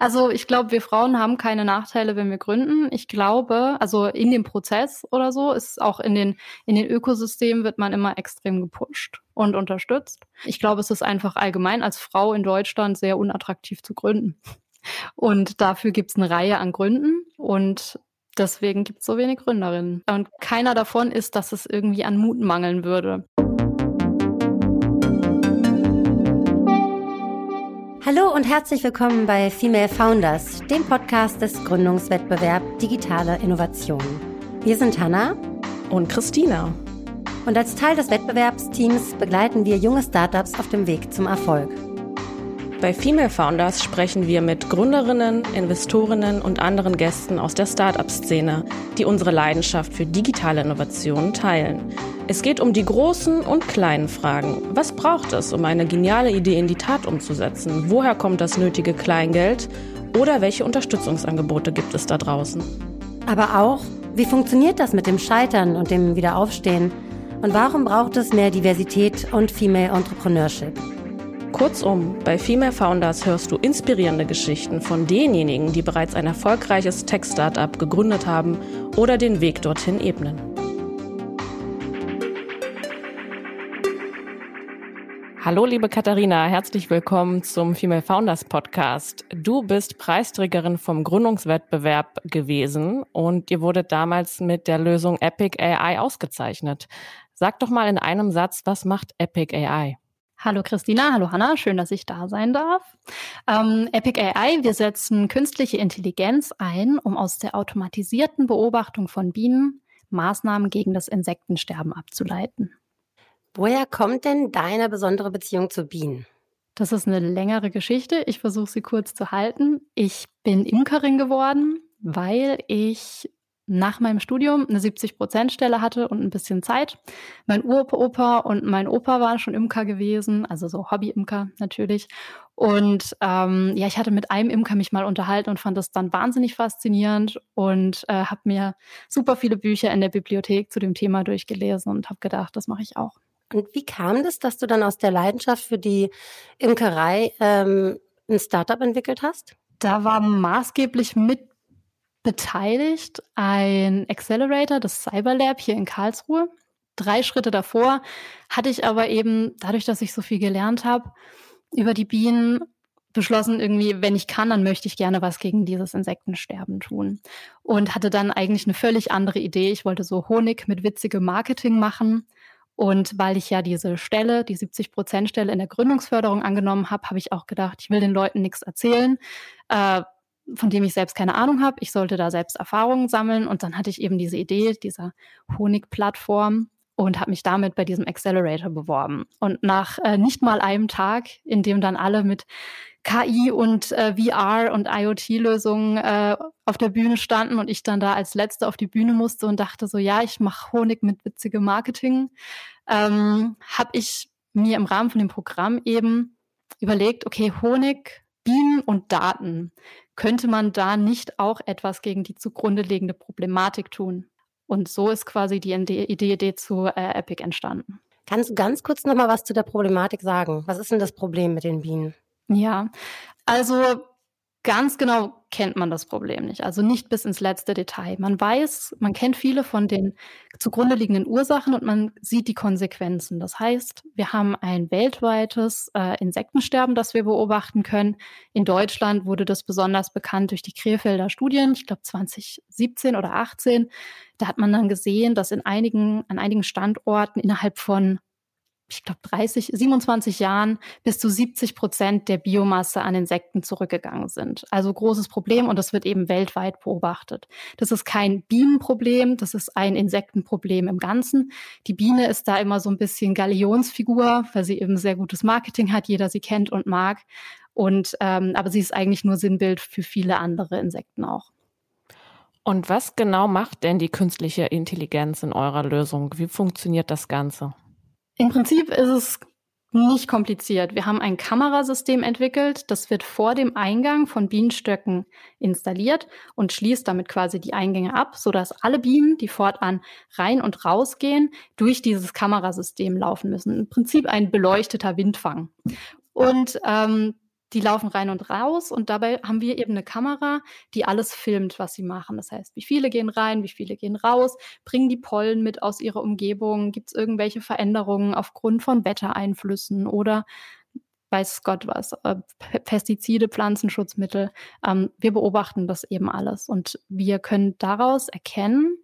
Also ich glaube, wir Frauen haben keine Nachteile, wenn wir gründen. Ich glaube, also in dem Prozess oder so ist auch in den in den Ökosystemen wird man immer extrem gepusht und unterstützt. Ich glaube, es ist einfach allgemein als Frau in Deutschland sehr unattraktiv zu gründen. Und dafür gibt es eine Reihe an Gründen und deswegen gibt es so wenig Gründerinnen. Und keiner davon ist, dass es irgendwie an Mut mangeln würde. Hallo und herzlich willkommen bei Female Founders, dem Podcast des Gründungswettbewerb Digitale Innovation. Wir sind Hanna und Christina. Und als Teil des Wettbewerbsteams begleiten wir junge Startups auf dem Weg zum Erfolg. Bei Female Founders sprechen wir mit Gründerinnen, Investorinnen und anderen Gästen aus der Startup-Szene, die unsere Leidenschaft für digitale Innovationen teilen. Es geht um die großen und kleinen Fragen. Was braucht es, um eine geniale Idee in die Tat umzusetzen? Woher kommt das nötige Kleingeld? Oder welche Unterstützungsangebote gibt es da draußen? Aber auch, wie funktioniert das mit dem Scheitern und dem Wiederaufstehen? Und warum braucht es mehr Diversität und Female Entrepreneurship? Kurzum, bei Female Founders hörst du inspirierende Geschichten von denjenigen, die bereits ein erfolgreiches Tech-Startup gegründet haben oder den Weg dorthin ebnen. Hallo liebe Katharina, herzlich willkommen zum Female Founders Podcast. Du bist Preisträgerin vom Gründungswettbewerb gewesen und ihr wurdet damals mit der Lösung Epic AI ausgezeichnet. Sag doch mal in einem Satz, was macht Epic AI? Hallo Christina, hallo Hanna, schön, dass ich da sein darf. Ähm, Epic AI, wir setzen künstliche Intelligenz ein, um aus der automatisierten Beobachtung von Bienen Maßnahmen gegen das Insektensterben abzuleiten. Woher kommt denn deine besondere Beziehung zu Bienen? Das ist eine längere Geschichte. Ich versuche sie kurz zu halten. Ich bin Imkerin geworden, weil ich nach meinem Studium eine 70-Prozent-Stelle hatte und ein bisschen Zeit. Mein Uropa und mein Opa waren schon Imker gewesen, also so Hobby-Imker natürlich. Und ähm, ja, ich hatte mit einem Imker mich mal unterhalten und fand das dann wahnsinnig faszinierend und äh, habe mir super viele Bücher in der Bibliothek zu dem Thema durchgelesen und habe gedacht, das mache ich auch. Und wie kam das, dass du dann aus der Leidenschaft für die Imkerei ähm, ein Startup entwickelt hast? Da war maßgeblich mit beteiligt ein Accelerator, das Cyberlab hier in Karlsruhe. Drei Schritte davor hatte ich aber eben, dadurch, dass ich so viel gelernt habe über die Bienen, beschlossen irgendwie, wenn ich kann, dann möchte ich gerne was gegen dieses Insektensterben tun. Und hatte dann eigentlich eine völlig andere Idee. Ich wollte so Honig mit witzigem Marketing machen. Und weil ich ja diese Stelle, die 70-Prozent-Stelle in der Gründungsförderung angenommen habe, habe ich auch gedacht, ich will den Leuten nichts erzählen. Äh, von dem ich selbst keine Ahnung habe. Ich sollte da selbst Erfahrungen sammeln und dann hatte ich eben diese Idee dieser Honig-Plattform und habe mich damit bei diesem Accelerator beworben. Und nach äh, nicht mal einem Tag, in dem dann alle mit KI und äh, VR und IoT-Lösungen äh, auf der Bühne standen und ich dann da als Letzte auf die Bühne musste und dachte so, ja, ich mache Honig mit witzigem Marketing, ähm, habe ich mir im Rahmen von dem Programm eben überlegt, okay, Honig Bienen und Daten. Könnte man da nicht auch etwas gegen die zugrunde liegende Problematik tun? Und so ist quasi die Idee, zu äh, Epic entstanden. Kannst du ganz kurz noch mal was zu der Problematik sagen? Was ist denn das Problem mit den Bienen? Ja, also Ganz genau kennt man das Problem nicht, also nicht bis ins letzte Detail. Man weiß, man kennt viele von den zugrunde liegenden Ursachen und man sieht die Konsequenzen. Das heißt, wir haben ein weltweites äh, Insektensterben, das wir beobachten können. In Deutschland wurde das besonders bekannt durch die Krefelder Studien, ich glaube 2017 oder 18. Da hat man dann gesehen, dass in einigen, an einigen Standorten innerhalb von ich glaube, 30, 27 Jahren bis zu 70 Prozent der Biomasse an Insekten zurückgegangen sind. Also großes Problem und das wird eben weltweit beobachtet. Das ist kein Bienenproblem, das ist ein Insektenproblem im Ganzen. Die Biene ist da immer so ein bisschen Galionsfigur, weil sie eben sehr gutes Marketing hat, jeder sie kennt und mag. Und ähm, aber sie ist eigentlich nur Sinnbild für viele andere Insekten auch. Und was genau macht denn die künstliche Intelligenz in eurer Lösung? Wie funktioniert das Ganze? Im Prinzip ist es nicht kompliziert. Wir haben ein Kamerasystem entwickelt, das wird vor dem Eingang von Bienenstöcken installiert und schließt damit quasi die Eingänge ab, sodass alle Bienen, die fortan rein und rausgehen, durch dieses Kamerasystem laufen müssen. Im Prinzip ein beleuchteter Windfang. Und ähm, die laufen rein und raus und dabei haben wir eben eine Kamera, die alles filmt, was sie machen. Das heißt, wie viele gehen rein, wie viele gehen raus, bringen die Pollen mit aus ihrer Umgebung, gibt es irgendwelche Veränderungen aufgrund von Wettereinflüssen oder weiß Gott was, äh, Pestizide, Pflanzenschutzmittel. Ähm, wir beobachten das eben alles und wir können daraus erkennen,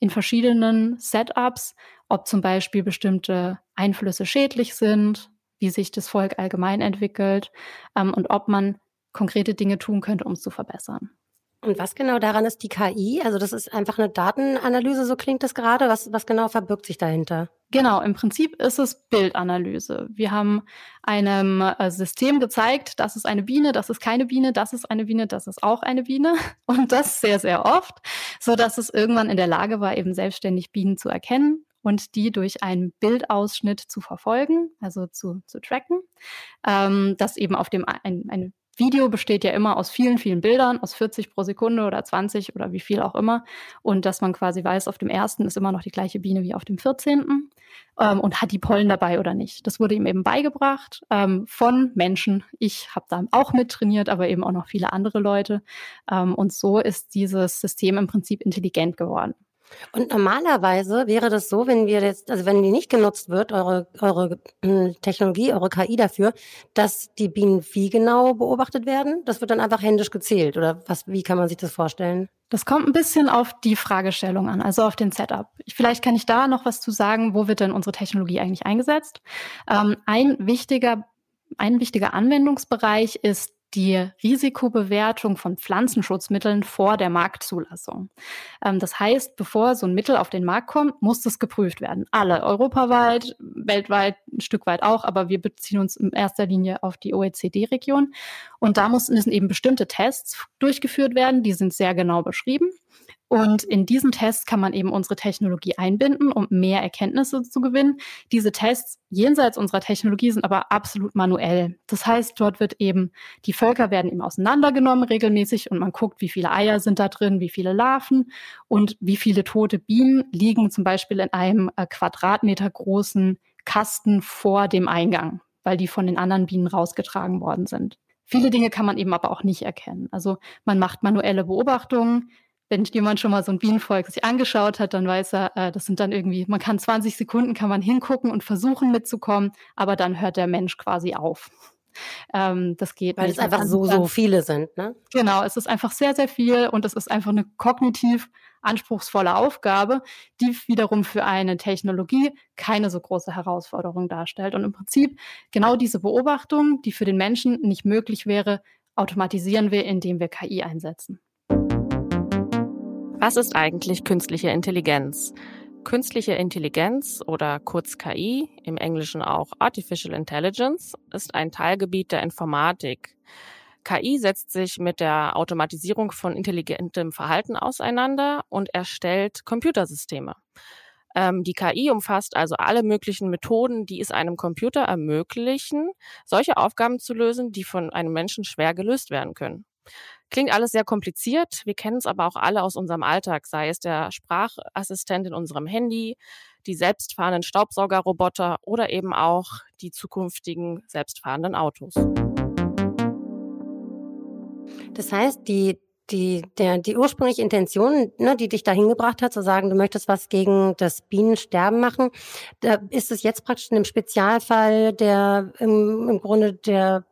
in verschiedenen Setups, ob zum Beispiel bestimmte Einflüsse schädlich sind, wie sich das Volk allgemein entwickelt ähm, und ob man konkrete Dinge tun könnte, um es zu verbessern. Und was genau daran ist die KI? Also das ist einfach eine Datenanalyse, so klingt das gerade. Was, was genau verbirgt sich dahinter? Genau, im Prinzip ist es Bildanalyse. Wir haben einem äh, System gezeigt, das ist eine Biene, das ist keine Biene, das ist eine Biene, das ist auch eine Biene und das sehr, sehr oft, so dass es irgendwann in der Lage war, eben selbstständig Bienen zu erkennen und die durch einen Bildausschnitt zu verfolgen, also zu, zu tracken, ähm, das eben auf dem ein, eine Video besteht ja immer aus vielen, vielen Bildern, aus 40 pro Sekunde oder 20 oder wie viel auch immer. Und dass man quasi weiß, auf dem ersten ist immer noch die gleiche Biene wie auf dem 14. Ähm, und hat die Pollen dabei oder nicht. Das wurde ihm eben beigebracht ähm, von Menschen. Ich habe da auch mit trainiert, aber eben auch noch viele andere Leute. Ähm, und so ist dieses System im Prinzip intelligent geworden. Und normalerweise wäre das so, wenn wir jetzt, also wenn die nicht genutzt wird, eure, eure hm, Technologie, eure KI dafür, dass die Bienen wie genau beobachtet werden? Das wird dann einfach händisch gezählt oder was, wie kann man sich das vorstellen? Das kommt ein bisschen auf die Fragestellung an, also auf den Setup. Vielleicht kann ich da noch was zu sagen, wo wird denn unsere Technologie eigentlich eingesetzt? Ähm, ein wichtiger ein wichtiger Anwendungsbereich ist die Risikobewertung von Pflanzenschutzmitteln vor der Marktzulassung. Ähm, das heißt, bevor so ein Mittel auf den Markt kommt, muss das geprüft werden. Alle, europaweit, weltweit, ein Stück weit auch, aber wir beziehen uns in erster Linie auf die OECD-Region. Und da müssen eben bestimmte Tests durchgeführt werden, die sind sehr genau beschrieben. Und in diesen Tests kann man eben unsere Technologie einbinden, um mehr Erkenntnisse zu gewinnen. Diese Tests jenseits unserer Technologie sind aber absolut manuell. Das heißt, dort wird eben, die Völker werden eben auseinandergenommen regelmäßig und man guckt, wie viele Eier sind da drin, wie viele Larven und wie viele tote Bienen liegen zum Beispiel in einem äh, Quadratmeter großen Kasten vor dem Eingang, weil die von den anderen Bienen rausgetragen worden sind. Viele Dinge kann man eben aber auch nicht erkennen. Also man macht manuelle Beobachtungen, wenn jemand schon mal so ein Bienenvolk sich angeschaut hat, dann weiß er, äh, das sind dann irgendwie, man kann 20 Sekunden, kann man hingucken und versuchen mitzukommen, aber dann hört der Mensch quasi auf. Ähm, das geht Weil nicht. es einfach so, so viele sind, ne? Genau, es ist einfach sehr, sehr viel und es ist einfach eine kognitiv anspruchsvolle Aufgabe, die wiederum für eine Technologie keine so große Herausforderung darstellt. Und im Prinzip genau diese Beobachtung, die für den Menschen nicht möglich wäre, automatisieren wir, indem wir KI einsetzen. Was ist eigentlich künstliche Intelligenz? Künstliche Intelligenz oder kurz KI, im Englischen auch Artificial Intelligence, ist ein Teilgebiet der Informatik. KI setzt sich mit der Automatisierung von intelligentem Verhalten auseinander und erstellt Computersysteme. Ähm, die KI umfasst also alle möglichen Methoden, die es einem Computer ermöglichen, solche Aufgaben zu lösen, die von einem Menschen schwer gelöst werden können. Klingt alles sehr kompliziert. Wir kennen es aber auch alle aus unserem Alltag, sei es der Sprachassistent in unserem Handy, die selbstfahrenden Staubsaugerroboter oder eben auch die zukünftigen selbstfahrenden Autos. Das heißt, die, die, der, die ursprüngliche Intention, ne, die dich dahin gebracht hat, zu sagen, du möchtest was gegen das Bienensterben machen, da ist es jetzt praktisch in einem Spezialfall der im, im Grunde der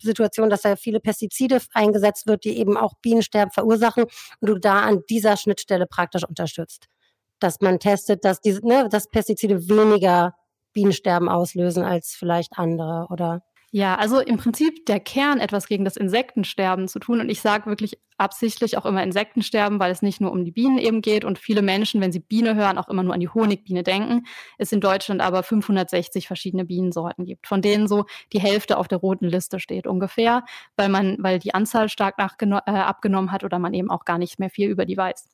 Situation, dass da viele Pestizide eingesetzt wird, die eben auch Bienensterben verursachen und du da an dieser Schnittstelle praktisch unterstützt. Dass man testet, dass diese, ne, dass Pestizide weniger Bienensterben auslösen als vielleicht andere, oder? Ja, also im Prinzip der Kern, etwas gegen das Insektensterben zu tun. Und ich sage wirklich absichtlich auch immer Insektensterben, weil es nicht nur um die Bienen eben geht und viele Menschen, wenn sie Biene hören, auch immer nur an die Honigbiene denken. Es in Deutschland aber 560 verschiedene Bienensorten gibt, von denen so die Hälfte auf der roten Liste steht ungefähr, weil man, weil die Anzahl stark äh, abgenommen hat oder man eben auch gar nicht mehr viel über die weiß.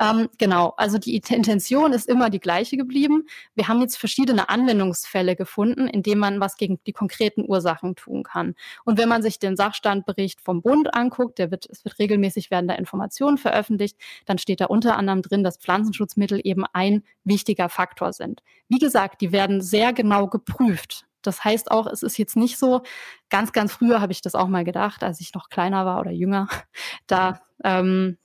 Ähm, genau, also die Intention ist immer die gleiche geblieben. Wir haben jetzt verschiedene Anwendungsfälle gefunden, in denen man was gegen die konkreten Ursachen Sachen tun kann. Und wenn man sich den Sachstandbericht vom Bund anguckt, der wird, es wird regelmäßig werden da Informationen veröffentlicht, dann steht da unter anderem drin, dass Pflanzenschutzmittel eben ein wichtiger Faktor sind. Wie gesagt, die werden sehr genau geprüft das heißt auch, es ist jetzt nicht so, ganz, ganz früher habe ich das auch mal gedacht, als ich noch kleiner war oder jünger, da ähm,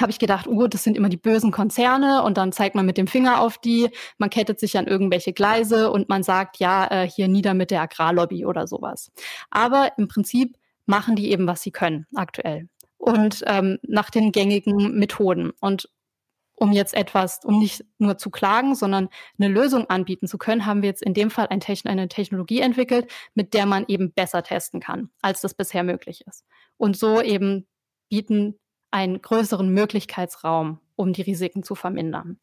habe ich gedacht, oh, das sind immer die bösen Konzerne und dann zeigt man mit dem Finger auf die, man kettet sich an irgendwelche Gleise und man sagt, ja, äh, hier nieder mit der Agrarlobby oder sowas. Aber im Prinzip machen die eben, was sie können aktuell und ähm, nach den gängigen Methoden. Und um jetzt etwas, um nicht nur zu klagen, sondern eine Lösung anbieten zu können, haben wir jetzt in dem Fall ein Techn eine Technologie entwickelt, mit der man eben besser testen kann, als das bisher möglich ist. Und so eben bieten einen größeren Möglichkeitsraum, um die Risiken zu vermindern.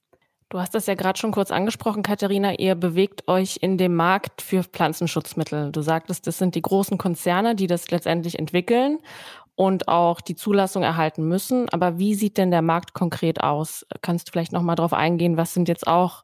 Du hast das ja gerade schon kurz angesprochen, Katharina. Ihr bewegt euch in dem Markt für Pflanzenschutzmittel. Du sagtest, das sind die großen Konzerne, die das letztendlich entwickeln und auch die Zulassung erhalten müssen. Aber wie sieht denn der Markt konkret aus? Kannst du vielleicht noch mal darauf eingehen? Was sind jetzt auch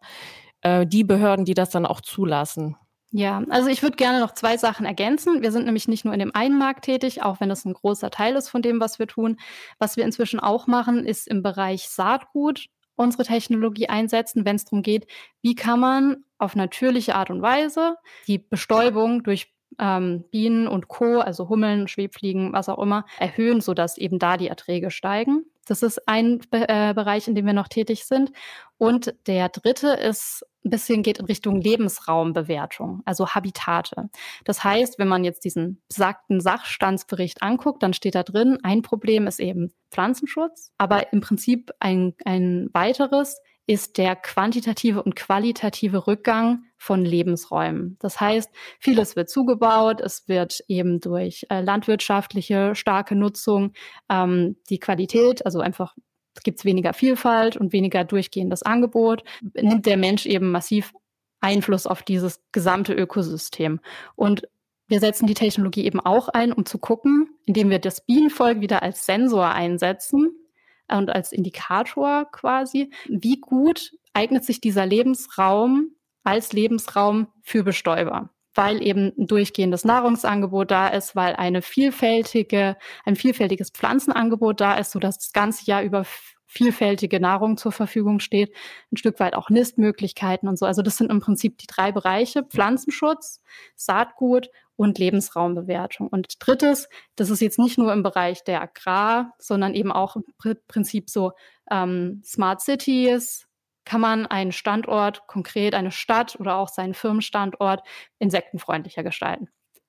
äh, die Behörden, die das dann auch zulassen? Ja, also ich würde gerne noch zwei Sachen ergänzen. Wir sind nämlich nicht nur in dem einen Markt tätig, auch wenn das ein großer Teil ist von dem, was wir tun. Was wir inzwischen auch machen, ist im Bereich Saatgut unsere Technologie einsetzen, wenn es darum geht, wie kann man auf natürliche Art und Weise die Bestäubung durch ähm, Bienen und Co., also Hummeln, Schwebfliegen, was auch immer, erhöhen, sodass eben da die Erträge steigen. Das ist ein Be äh, Bereich, in dem wir noch tätig sind. Und der dritte ist ein bisschen geht in Richtung Lebensraumbewertung, also Habitate. Das heißt, wenn man jetzt diesen besagten Sachstandsbericht anguckt, dann steht da drin, ein Problem ist eben Pflanzenschutz, aber im Prinzip ein, ein weiteres ist der quantitative und qualitative Rückgang von Lebensräumen. Das heißt, vieles wird zugebaut, es wird eben durch äh, landwirtschaftliche starke Nutzung ähm, die Qualität, also einfach gibt es weniger Vielfalt und weniger durchgehendes Angebot, nimmt der Mensch eben massiv Einfluss auf dieses gesamte Ökosystem. Und wir setzen die Technologie eben auch ein, um zu gucken, indem wir das Bienenvolk wieder als Sensor einsetzen und als Indikator quasi, wie gut eignet sich dieser Lebensraum als Lebensraum für Bestäuber weil eben ein durchgehendes Nahrungsangebot da ist, weil eine vielfältige, ein vielfältiges Pflanzenangebot da ist, so dass das ganze Jahr über vielfältige Nahrung zur Verfügung steht, ein Stück weit auch Nistmöglichkeiten und so. Also das sind im Prinzip die drei Bereiche, Pflanzenschutz, Saatgut und Lebensraumbewertung. Und drittes, das ist jetzt nicht nur im Bereich der Agrar, sondern eben auch im Prinzip so ähm, Smart Cities, kann man einen Standort, konkret eine Stadt oder auch seinen Firmenstandort insektenfreundlicher gestalten.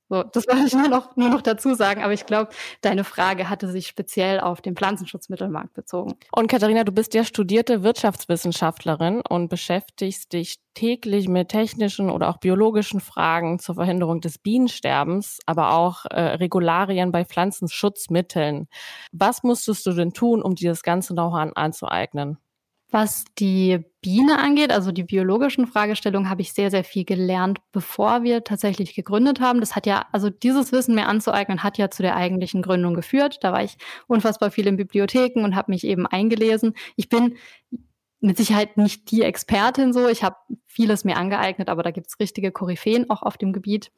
So, das wollte ich nur noch, nur noch dazu sagen, aber ich glaube, deine Frage hatte sich speziell auf den Pflanzenschutzmittelmarkt bezogen. Und Katharina, du bist ja studierte Wirtschaftswissenschaftlerin und beschäftigst dich täglich mit technischen oder auch biologischen Fragen zur Verhinderung des Bienensterbens, aber auch äh, Regularien bei Pflanzenschutzmitteln. Was musstest du denn tun, um dir das ganze Know-how anzueignen? Was die Biene angeht, also die biologischen Fragestellungen, habe ich sehr, sehr viel gelernt, bevor wir tatsächlich gegründet haben. Das hat ja, also dieses Wissen mir anzueignen, hat ja zu der eigentlichen Gründung geführt. Da war ich unfassbar viel in Bibliotheken und habe mich eben eingelesen. Ich bin mit Sicherheit nicht die Expertin so. Ich habe vieles mir angeeignet, aber da gibt es richtige Koryphäen auch auf dem Gebiet.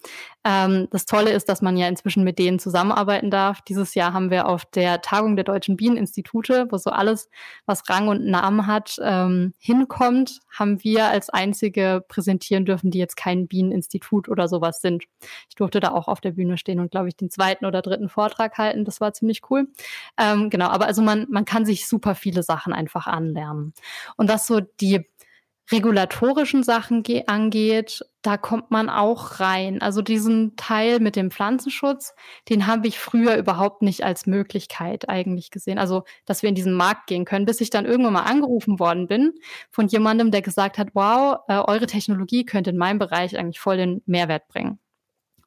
Ähm, das Tolle ist, dass man ja inzwischen mit denen zusammenarbeiten darf. Dieses Jahr haben wir auf der Tagung der Deutschen Bieneninstitute, wo so alles, was Rang und Namen hat, ähm, hinkommt, haben wir als einzige präsentieren dürfen, die jetzt kein Bieneninstitut oder sowas sind. Ich durfte da auch auf der Bühne stehen und, glaube ich, den zweiten oder dritten Vortrag halten. Das war ziemlich cool. Ähm, genau, aber also man, man kann sich super viele Sachen einfach anlernen. Und was so die regulatorischen Sachen angeht, da kommt man auch rein. Also diesen Teil mit dem Pflanzenschutz, den habe ich früher überhaupt nicht als Möglichkeit eigentlich gesehen. Also, dass wir in diesen Markt gehen können, bis ich dann irgendwann mal angerufen worden bin von jemandem, der gesagt hat, wow, äh, eure Technologie könnte in meinem Bereich eigentlich voll den Mehrwert bringen.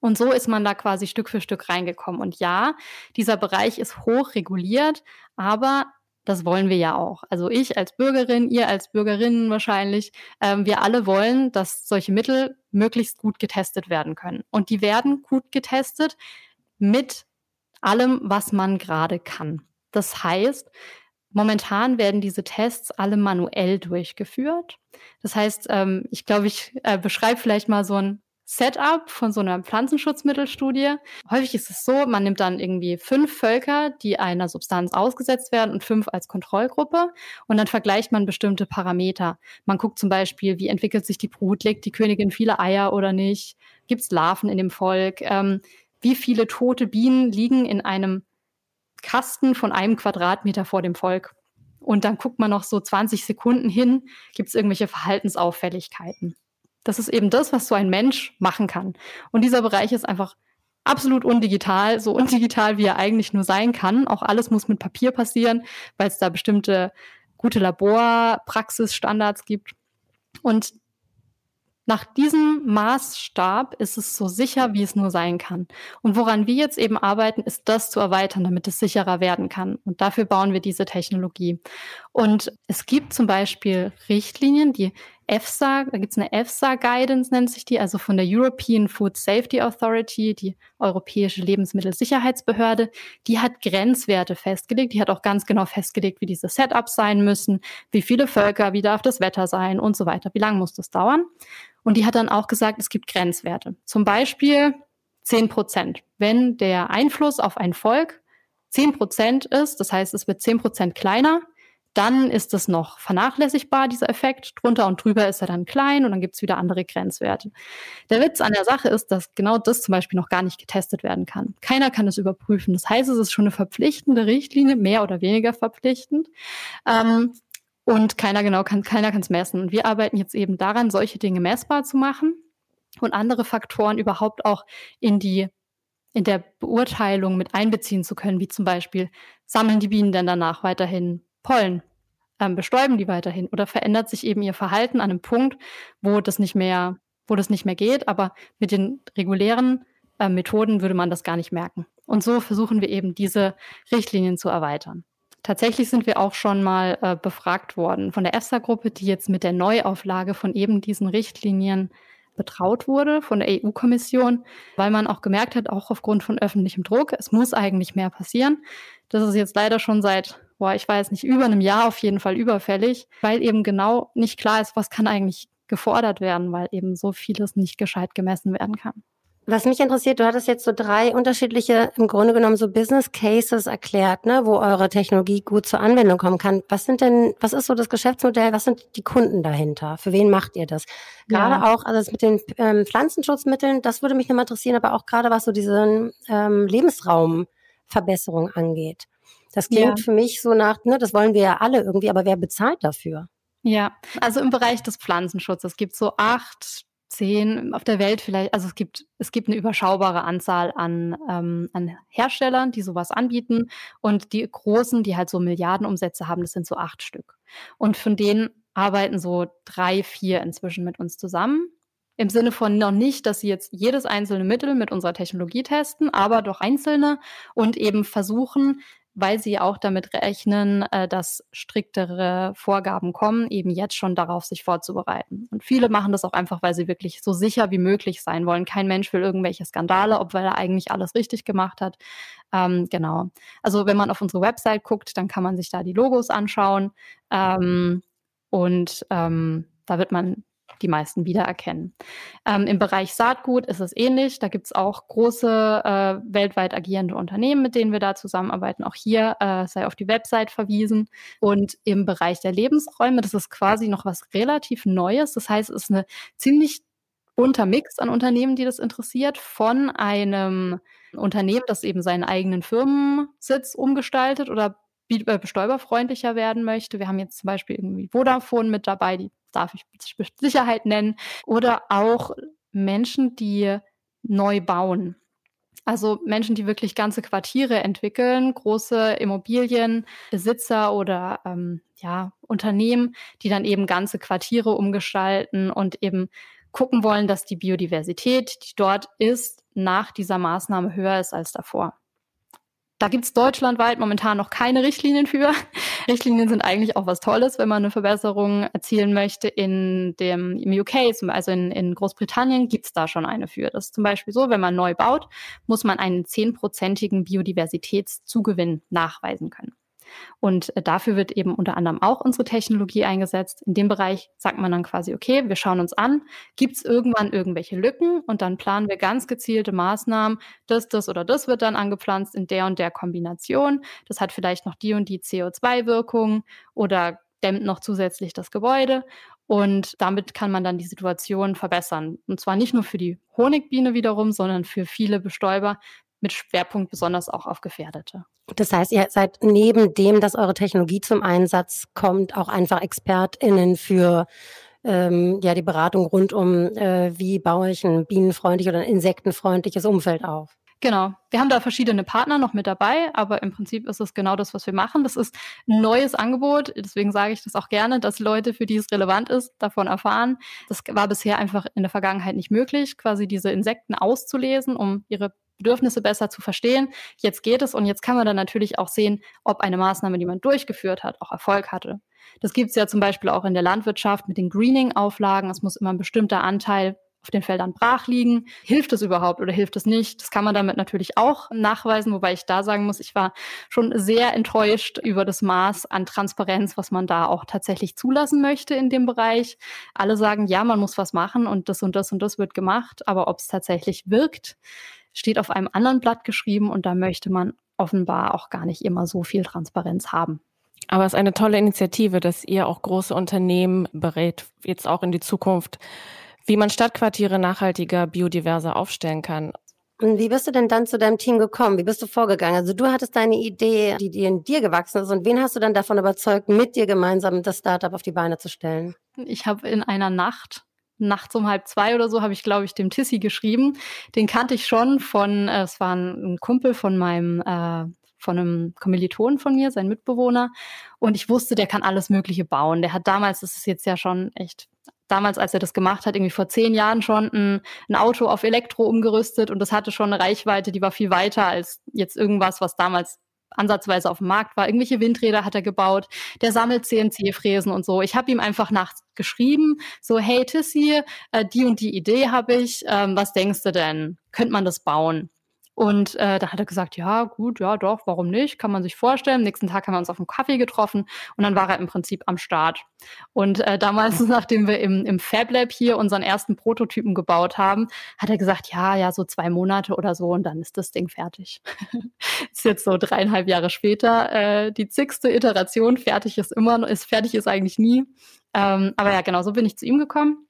Und so ist man da quasi Stück für Stück reingekommen. Und ja, dieser Bereich ist hoch reguliert, aber das wollen wir ja auch. Also ich als Bürgerin, ihr als Bürgerinnen wahrscheinlich, ähm, wir alle wollen, dass solche Mittel möglichst gut getestet werden können. Und die werden gut getestet mit allem, was man gerade kann. Das heißt, momentan werden diese Tests alle manuell durchgeführt. Das heißt, ähm, ich glaube, ich äh, beschreibe vielleicht mal so ein Setup von so einer Pflanzenschutzmittelstudie. Häufig ist es so, man nimmt dann irgendwie fünf Völker, die einer Substanz ausgesetzt werden und fünf als Kontrollgruppe und dann vergleicht man bestimmte Parameter. Man guckt zum Beispiel, wie entwickelt sich die Brut, legt die Königin viele Eier oder nicht, gibt es Larven in dem Volk, ähm, wie viele tote Bienen liegen in einem Kasten von einem Quadratmeter vor dem Volk. Und dann guckt man noch so 20 Sekunden hin, gibt es irgendwelche Verhaltensauffälligkeiten. Das ist eben das, was so ein Mensch machen kann. Und dieser Bereich ist einfach absolut undigital, so undigital, wie er eigentlich nur sein kann. Auch alles muss mit Papier passieren, weil es da bestimmte gute Laborpraxisstandards gibt. Und nach diesem Maßstab ist es so sicher, wie es nur sein kann. Und woran wir jetzt eben arbeiten, ist das zu erweitern, damit es sicherer werden kann. Und dafür bauen wir diese Technologie. Und es gibt zum Beispiel Richtlinien, die EFSA, da gibt es eine EFSA-Guidance, nennt sich die, also von der European Food Safety Authority, die Europäische Lebensmittelsicherheitsbehörde, die hat Grenzwerte festgelegt, die hat auch ganz genau festgelegt, wie diese Setups sein müssen, wie viele Völker, wie darf das Wetter sein und so weiter, wie lange muss das dauern. Und die hat dann auch gesagt, es gibt Grenzwerte. Zum Beispiel 10 Prozent. Wenn der Einfluss auf ein Volk 10 Prozent ist, das heißt, es wird 10 Prozent kleiner, dann ist es noch vernachlässigbar, dieser Effekt. Drunter und drüber ist er dann klein und dann gibt es wieder andere Grenzwerte. Der Witz an der Sache ist, dass genau das zum Beispiel noch gar nicht getestet werden kann. Keiner kann es überprüfen. Das heißt, es ist schon eine verpflichtende Richtlinie, mehr oder weniger verpflichtend. Ähm, und keiner genau kann, keiner kann es messen. Und wir arbeiten jetzt eben daran, solche Dinge messbar zu machen und andere Faktoren überhaupt auch in die in der Beurteilung mit einbeziehen zu können, wie zum Beispiel, sammeln die Bienen denn danach weiterhin Pollen? Ähm, bestäuben die weiterhin? Oder verändert sich eben ihr Verhalten an einem Punkt, wo das nicht mehr, wo das nicht mehr geht? Aber mit den regulären äh, Methoden würde man das gar nicht merken. Und so versuchen wir eben diese Richtlinien zu erweitern. Tatsächlich sind wir auch schon mal äh, befragt worden von der EFSA-Gruppe, die jetzt mit der Neuauflage von eben diesen Richtlinien betraut wurde von der EU-Kommission, weil man auch gemerkt hat, auch aufgrund von öffentlichem Druck, es muss eigentlich mehr passieren. Das ist jetzt leider schon seit boah, ich weiß nicht, über einem Jahr auf jeden Fall überfällig, weil eben genau nicht klar ist, was kann eigentlich gefordert werden, weil eben so vieles nicht gescheit gemessen werden kann. Was mich interessiert, du hattest jetzt so drei unterschiedliche, im Grunde genommen so Business Cases erklärt, ne, wo eure Technologie gut zur Anwendung kommen kann. Was sind denn, was ist so das Geschäftsmodell? Was sind die Kunden dahinter? Für wen macht ihr das? Gerade ja. auch, also das mit den ähm, Pflanzenschutzmitteln, das würde mich nochmal interessieren, aber auch gerade was so diese ähm, Lebensraumverbesserung angeht. Das klingt ja. für mich so nach, ne, das wollen wir ja alle irgendwie, aber wer bezahlt dafür? Ja, also im Bereich des Pflanzenschutzes gibt es so acht, zehn auf der Welt vielleicht, also es gibt, es gibt eine überschaubare Anzahl an, ähm, an Herstellern, die sowas anbieten. Und die großen, die halt so Milliardenumsätze haben, das sind so acht Stück. Und von denen arbeiten so drei, vier inzwischen mit uns zusammen. Im Sinne von noch nicht, dass sie jetzt jedes einzelne Mittel mit unserer Technologie testen, aber doch einzelne und eben versuchen, weil sie auch damit rechnen, äh, dass striktere Vorgaben kommen, eben jetzt schon darauf sich vorzubereiten. Und viele machen das auch einfach, weil sie wirklich so sicher wie möglich sein wollen. Kein Mensch will irgendwelche Skandale, obwohl er eigentlich alles richtig gemacht hat. Ähm, genau. Also wenn man auf unsere Website guckt, dann kann man sich da die Logos anschauen. Ähm, und ähm, da wird man die meisten wiedererkennen. Ähm, Im Bereich Saatgut ist es ähnlich. Da gibt es auch große äh, weltweit agierende Unternehmen, mit denen wir da zusammenarbeiten. Auch hier äh, sei auf die Website verwiesen. Und im Bereich der Lebensräume, das ist quasi noch was relativ Neues. Das heißt, es ist eine ziemlich bunter Mix an Unternehmen, die das interessiert, von einem Unternehmen, das eben seinen eigenen Firmensitz umgestaltet oder bestäuberfreundlicher werden möchte. Wir haben jetzt zum Beispiel irgendwie Vodafone mit dabei, die darf ich mit Sicherheit nennen. Oder auch Menschen, die neu bauen. Also Menschen, die wirklich ganze Quartiere entwickeln, große Immobilienbesitzer oder ähm, ja, Unternehmen, die dann eben ganze Quartiere umgestalten und eben gucken wollen, dass die Biodiversität, die dort ist, nach dieser Maßnahme höher ist als davor. Da gibt es deutschlandweit momentan noch keine Richtlinien für. Richtlinien sind eigentlich auch was Tolles, wenn man eine Verbesserung erzielen möchte. In dem im UK, also in, in Großbritannien, gibt es da schon eine für. Das ist zum Beispiel so, wenn man neu baut, muss man einen zehnprozentigen Biodiversitätszugewinn nachweisen können. Und äh, dafür wird eben unter anderem auch unsere Technologie eingesetzt. In dem Bereich sagt man dann quasi, okay, wir schauen uns an, gibt es irgendwann irgendwelche Lücken und dann planen wir ganz gezielte Maßnahmen, das, das oder das wird dann angepflanzt in der und der Kombination. Das hat vielleicht noch die und die CO2-Wirkung oder dämmt noch zusätzlich das Gebäude. Und damit kann man dann die Situation verbessern. Und zwar nicht nur für die Honigbiene wiederum, sondern für viele Bestäuber mit Schwerpunkt besonders auch auf Gefährdete. Das heißt, ihr seid neben dem, dass eure Technologie zum Einsatz kommt, auch einfach ExpertInnen für ähm, ja, die Beratung rund um, äh, wie baue ich ein bienenfreundliches oder ein insektenfreundliches Umfeld auf. Genau. Wir haben da verschiedene Partner noch mit dabei, aber im Prinzip ist es genau das, was wir machen. Das ist ein neues Angebot. Deswegen sage ich das auch gerne, dass Leute, für die es relevant ist, davon erfahren. Das war bisher einfach in der Vergangenheit nicht möglich, quasi diese Insekten auszulesen, um ihre Bedürfnisse besser zu verstehen. Jetzt geht es und jetzt kann man dann natürlich auch sehen, ob eine Maßnahme, die man durchgeführt hat, auch Erfolg hatte. Das gibt es ja zum Beispiel auch in der Landwirtschaft mit den Greening-Auflagen. Es muss immer ein bestimmter Anteil auf den Feldern brach liegen. Hilft es überhaupt oder hilft es nicht? Das kann man damit natürlich auch nachweisen, wobei ich da sagen muss, ich war schon sehr enttäuscht über das Maß an Transparenz, was man da auch tatsächlich zulassen möchte in dem Bereich. Alle sagen, ja, man muss was machen und das und das und das wird gemacht, aber ob es tatsächlich wirkt, steht auf einem anderen Blatt geschrieben und da möchte man offenbar auch gar nicht immer so viel Transparenz haben. Aber es ist eine tolle Initiative, dass ihr auch große Unternehmen berät, jetzt auch in die Zukunft wie man Stadtquartiere nachhaltiger, biodiverser aufstellen kann. Und wie bist du denn dann zu deinem Team gekommen? Wie bist du vorgegangen? Also du hattest deine Idee, die dir in dir gewachsen ist. Und wen hast du dann davon überzeugt, mit dir gemeinsam das Startup auf die Beine zu stellen? Ich habe in einer Nacht nachts um halb zwei oder so habe ich, glaube ich, dem Tissi geschrieben. Den kannte ich schon von, äh, es war ein, Kumpel von meinem, äh, von einem Kommiliton von mir, sein Mitbewohner. Und ich wusste, der kann alles Mögliche bauen. Der hat damals, das ist jetzt ja schon echt damals, als er das gemacht hat, irgendwie vor zehn Jahren schon ein, ein, Auto auf Elektro umgerüstet und das hatte schon eine Reichweite, die war viel weiter als jetzt irgendwas, was damals ansatzweise auf dem Markt war. Irgendwelche Windräder hat er gebaut. Der sammelt CNC-Fräsen und so. Ich habe ihm einfach nachts geschrieben, so, hey Tissy, äh, die und die Idee habe ich. Ähm, was denkst du denn? Könnte man das bauen? Und äh, da hat er gesagt, ja, gut, ja, doch, warum nicht? Kann man sich vorstellen. nächsten Tag haben wir uns auf einem Kaffee getroffen und dann war er im Prinzip am Start. Und äh, damals, nachdem wir im, im Fab Lab hier unseren ersten Prototypen gebaut haben, hat er gesagt, ja, ja, so zwei Monate oder so und dann ist das Ding fertig. ist jetzt so dreieinhalb Jahre später. Äh, die zigste Iteration, fertig ist immer, ist fertig ist eigentlich nie. Ähm, aber ja, genau, so bin ich zu ihm gekommen.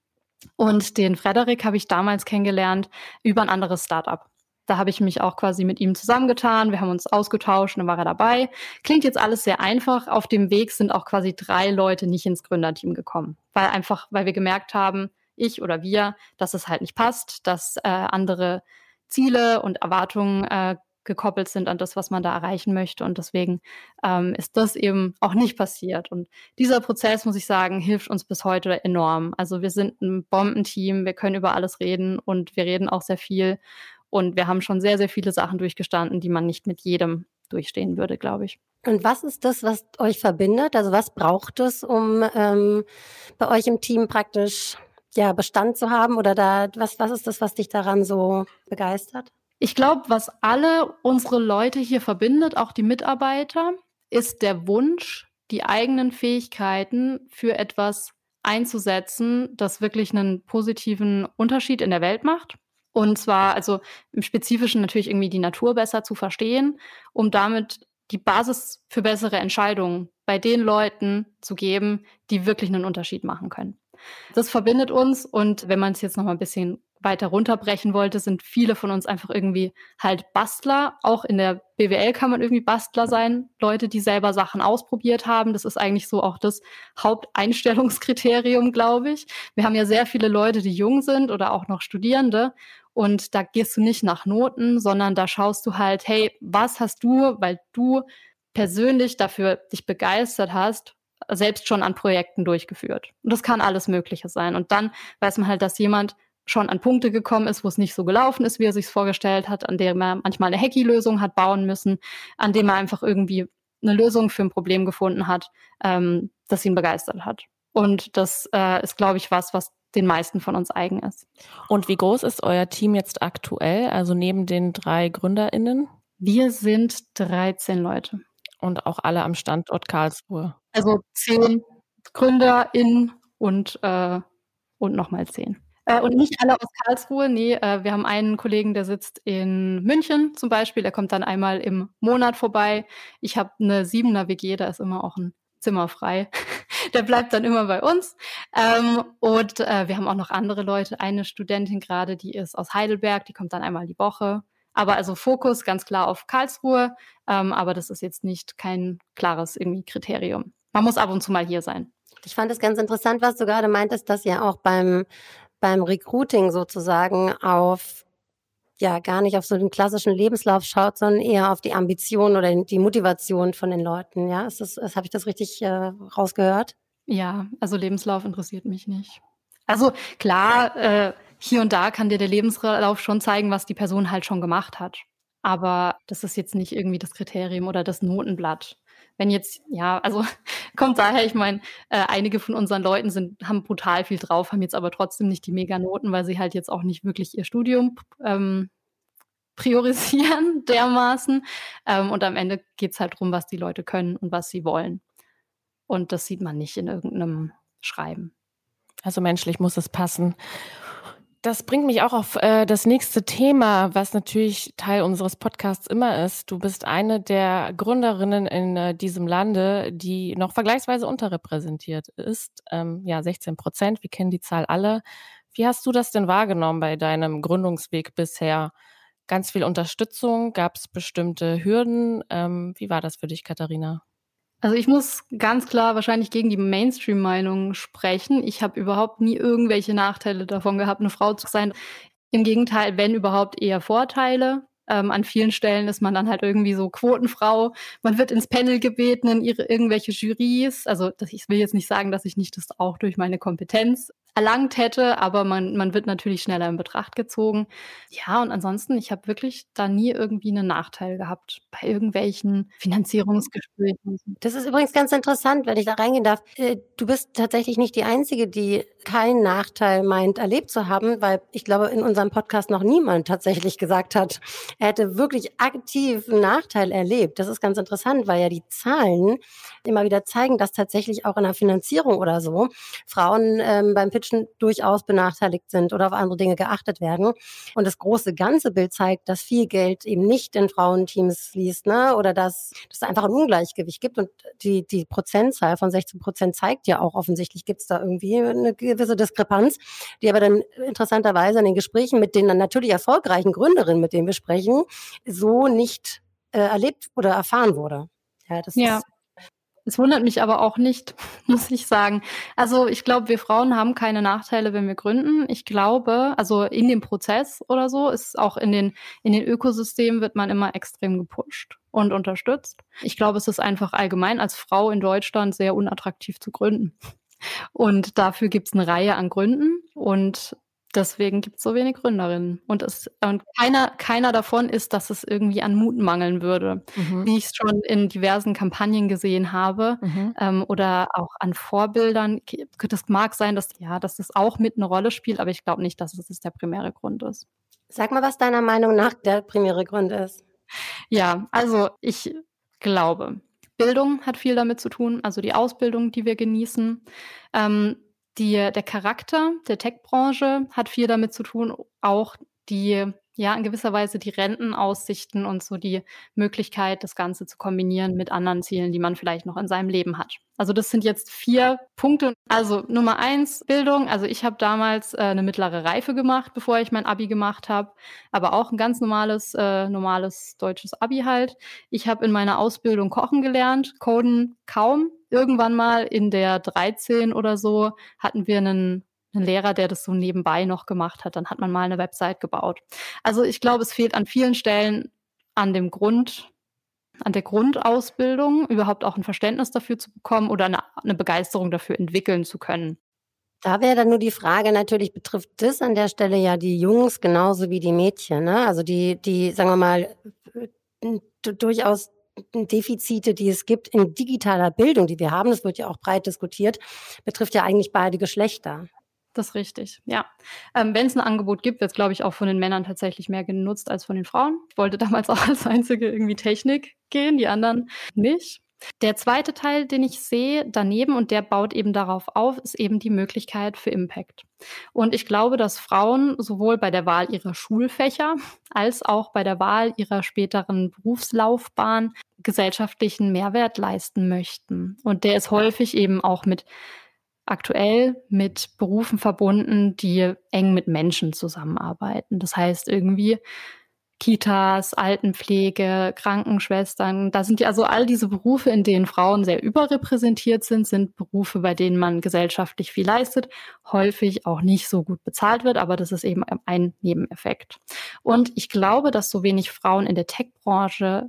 Und den Frederik habe ich damals kennengelernt über ein anderes Startup. Da habe ich mich auch quasi mit ihm zusammengetan. Wir haben uns ausgetauscht und dann war er dabei. Klingt jetzt alles sehr einfach. Auf dem Weg sind auch quasi drei Leute nicht ins Gründerteam gekommen, weil einfach, weil wir gemerkt haben, ich oder wir, dass es halt nicht passt, dass äh, andere Ziele und Erwartungen äh, gekoppelt sind an das, was man da erreichen möchte. Und deswegen ähm, ist das eben auch nicht passiert. Und dieser Prozess, muss ich sagen, hilft uns bis heute enorm. Also wir sind ein Bombenteam, wir können über alles reden und wir reden auch sehr viel. Und wir haben schon sehr, sehr viele Sachen durchgestanden, die man nicht mit jedem durchstehen würde, glaube ich. Und was ist das, was euch verbindet? Also was braucht es, um ähm, bei euch im Team praktisch ja Bestand zu haben? Oder da was was ist das, was dich daran so begeistert? Ich glaube, was alle unsere Leute hier verbindet, auch die Mitarbeiter, ist der Wunsch, die eigenen Fähigkeiten für etwas einzusetzen, das wirklich einen positiven Unterschied in der Welt macht. Und zwar, also im Spezifischen natürlich irgendwie die Natur besser zu verstehen, um damit die Basis für bessere Entscheidungen bei den Leuten zu geben, die wirklich einen Unterschied machen können. Das verbindet uns und wenn man es jetzt noch mal ein bisschen weiter runterbrechen wollte, sind viele von uns einfach irgendwie halt Bastler. Auch in der BWL kann man irgendwie Bastler sein. Leute, die selber Sachen ausprobiert haben. Das ist eigentlich so auch das Haupteinstellungskriterium, glaube ich. Wir haben ja sehr viele Leute, die jung sind oder auch noch Studierende. Und da gehst du nicht nach Noten, sondern da schaust du halt, hey, was hast du, weil du persönlich dafür dich begeistert hast, selbst schon an Projekten durchgeführt. Und das kann alles Mögliche sein. Und dann weiß man halt, dass jemand schon an Punkte gekommen ist, wo es nicht so gelaufen ist, wie er sich vorgestellt hat, an dem er manchmal eine Hacky-Lösung hat bauen müssen, an dem er einfach irgendwie eine Lösung für ein Problem gefunden hat, ähm, das ihn begeistert hat. Und das äh, ist, glaube ich, was, was den meisten von uns eigen ist. Und wie groß ist euer Team jetzt aktuell, also neben den drei GründerInnen? Wir sind 13 Leute. Und auch alle am Standort Karlsruhe. Also zehn GründerInnen und, äh, und nochmal zehn. Äh, und nicht alle aus Karlsruhe, nee, äh, wir haben einen Kollegen, der sitzt in München zum Beispiel, der kommt dann einmal im Monat vorbei. Ich habe eine Siebener WG, da ist immer auch ein Zimmer frei. der bleibt dann immer bei uns. Ähm, und äh, wir haben auch noch andere Leute. Eine Studentin gerade, die ist aus Heidelberg, die kommt dann einmal die Woche. Aber also Fokus ganz klar auf Karlsruhe, ähm, aber das ist jetzt nicht kein klares irgendwie Kriterium. Man muss ab und zu mal hier sein. Ich fand es ganz interessant, was du gerade meintest, dass ihr auch beim, beim Recruiting sozusagen auf ja gar nicht auf so den klassischen Lebenslauf schaut, sondern eher auf die Ambition oder die Motivation von den Leuten. Ja, ist das, habe ich das richtig äh, rausgehört? Ja, also Lebenslauf interessiert mich nicht. Also klar, äh, hier und da kann dir der Lebenslauf schon zeigen, was die Person halt schon gemacht hat. Aber das ist jetzt nicht irgendwie das Kriterium oder das Notenblatt wenn jetzt, ja, also kommt daher, ich meine, äh, einige von unseren Leuten sind, haben brutal viel drauf, haben jetzt aber trotzdem nicht die Meganoten, weil sie halt jetzt auch nicht wirklich ihr Studium ähm, priorisieren dermaßen. Ähm, und am Ende geht es halt darum, was die Leute können und was sie wollen. Und das sieht man nicht in irgendeinem Schreiben. Also menschlich muss es passen. Das bringt mich auch auf äh, das nächste Thema, was natürlich Teil unseres Podcasts immer ist. Du bist eine der Gründerinnen in äh, diesem Lande, die noch vergleichsweise unterrepräsentiert ist. Ähm, ja, 16 Prozent, wir kennen die Zahl alle. Wie hast du das denn wahrgenommen bei deinem Gründungsweg bisher? Ganz viel Unterstützung, gab es bestimmte Hürden? Ähm, wie war das für dich, Katharina? Also ich muss ganz klar wahrscheinlich gegen die Mainstream-Meinung sprechen. Ich habe überhaupt nie irgendwelche Nachteile davon gehabt, eine Frau zu sein. Im Gegenteil, wenn überhaupt eher Vorteile. Ähm, an vielen Stellen ist man dann halt irgendwie so Quotenfrau. Man wird ins Panel gebeten, in ihre irgendwelche Jurys. Also das, ich will jetzt nicht sagen, dass ich nicht das auch durch meine Kompetenz erlangt hätte, aber man, man wird natürlich schneller in Betracht gezogen. Ja, und ansonsten, ich habe wirklich da nie irgendwie einen Nachteil gehabt bei irgendwelchen Finanzierungsgesprächen. Das ist übrigens ganz interessant, wenn ich da reingehen darf. Äh, du bist tatsächlich nicht die Einzige, die keinen Nachteil meint, erlebt zu haben, weil ich glaube, in unserem Podcast noch niemand tatsächlich gesagt hat, er hätte wirklich aktiv einen Nachteil erlebt. Das ist ganz interessant, weil ja die Zahlen immer wieder zeigen, dass tatsächlich auch in der Finanzierung oder so Frauen ähm, beim Pitchen durchaus benachteiligt sind oder auf andere Dinge geachtet werden. Und das große ganze Bild zeigt, dass viel Geld eben nicht in Frauenteams fließt, ne? oder dass, dass es einfach ein Ungleichgewicht gibt. Und die, die Prozentzahl von 16 Prozent zeigt ja auch offensichtlich, gibt es da irgendwie eine gewisse Diskrepanz, die aber dann interessanterweise in den Gesprächen mit den dann natürlich erfolgreichen Gründerinnen, mit denen wir sprechen, so nicht äh, erlebt oder erfahren wurde. Ja, das ja. ist es wundert mich aber auch nicht, muss ich sagen. Also ich glaube, wir Frauen haben keine Nachteile, wenn wir gründen. Ich glaube, also in dem Prozess oder so ist auch in den, in den Ökosystemen wird man immer extrem gepusht und unterstützt. Ich glaube, es ist einfach allgemein als Frau in Deutschland sehr unattraktiv zu gründen. Und dafür gibt es eine Reihe an Gründen. Und Deswegen gibt es so wenig Gründerinnen. Und, es, und keiner, keiner davon ist, dass es irgendwie an Mut mangeln würde, mhm. wie ich es schon in diversen Kampagnen gesehen habe mhm. ähm, oder auch an Vorbildern. Das mag sein, dass ja, dass das auch mit eine Rolle spielt, aber ich glaube nicht, dass es der primäre Grund ist. Sag mal, was deiner Meinung nach der primäre Grund ist. Ja, also ich glaube, Bildung hat viel damit zu tun, also die Ausbildung, die wir genießen. Ähm, die, der Charakter der Tech-Branche hat viel damit zu tun, auch die ja, in gewisser Weise die Rentenaussichten und so die Möglichkeit, das Ganze zu kombinieren mit anderen Zielen, die man vielleicht noch in seinem Leben hat. Also das sind jetzt vier Punkte. Also Nummer eins, Bildung. Also ich habe damals äh, eine mittlere Reife gemacht, bevor ich mein Abi gemacht habe, aber auch ein ganz normales, äh, normales deutsches Abi halt. Ich habe in meiner Ausbildung Kochen gelernt, Coden kaum. Irgendwann mal in der 13 oder so hatten wir einen ein Lehrer, der das so nebenbei noch gemacht hat. Dann hat man mal eine Website gebaut. Also ich glaube, es fehlt an vielen Stellen an dem Grund, an der Grundausbildung, überhaupt auch ein Verständnis dafür zu bekommen oder eine, eine Begeisterung dafür entwickeln zu können. Da wäre dann nur die Frage, natürlich betrifft das an der Stelle ja die Jungs genauso wie die Mädchen. Ne? Also die, die, sagen wir mal, durchaus Defizite, die es gibt in digitaler Bildung, die wir haben, das wird ja auch breit diskutiert, betrifft ja eigentlich beide Geschlechter. Das ist richtig, ja. Ähm, Wenn es ein Angebot gibt, wird es, glaube ich, auch von den Männern tatsächlich mehr genutzt als von den Frauen. Ich wollte damals auch als einzige irgendwie Technik gehen, die anderen nicht. Der zweite Teil, den ich sehe daneben und der baut eben darauf auf, ist eben die Möglichkeit für Impact. Und ich glaube, dass Frauen sowohl bei der Wahl ihrer Schulfächer als auch bei der Wahl ihrer späteren Berufslaufbahn gesellschaftlichen Mehrwert leisten möchten. Und der ist häufig eben auch mit aktuell mit Berufen verbunden, die eng mit Menschen zusammenarbeiten. Das heißt irgendwie Kitas, Altenpflege, Krankenschwestern. Da sind ja also all diese Berufe, in denen Frauen sehr überrepräsentiert sind, sind Berufe, bei denen man gesellschaftlich viel leistet, häufig auch nicht so gut bezahlt wird, aber das ist eben ein Nebeneffekt. Und ich glaube, dass so wenig Frauen in der Tech-Branche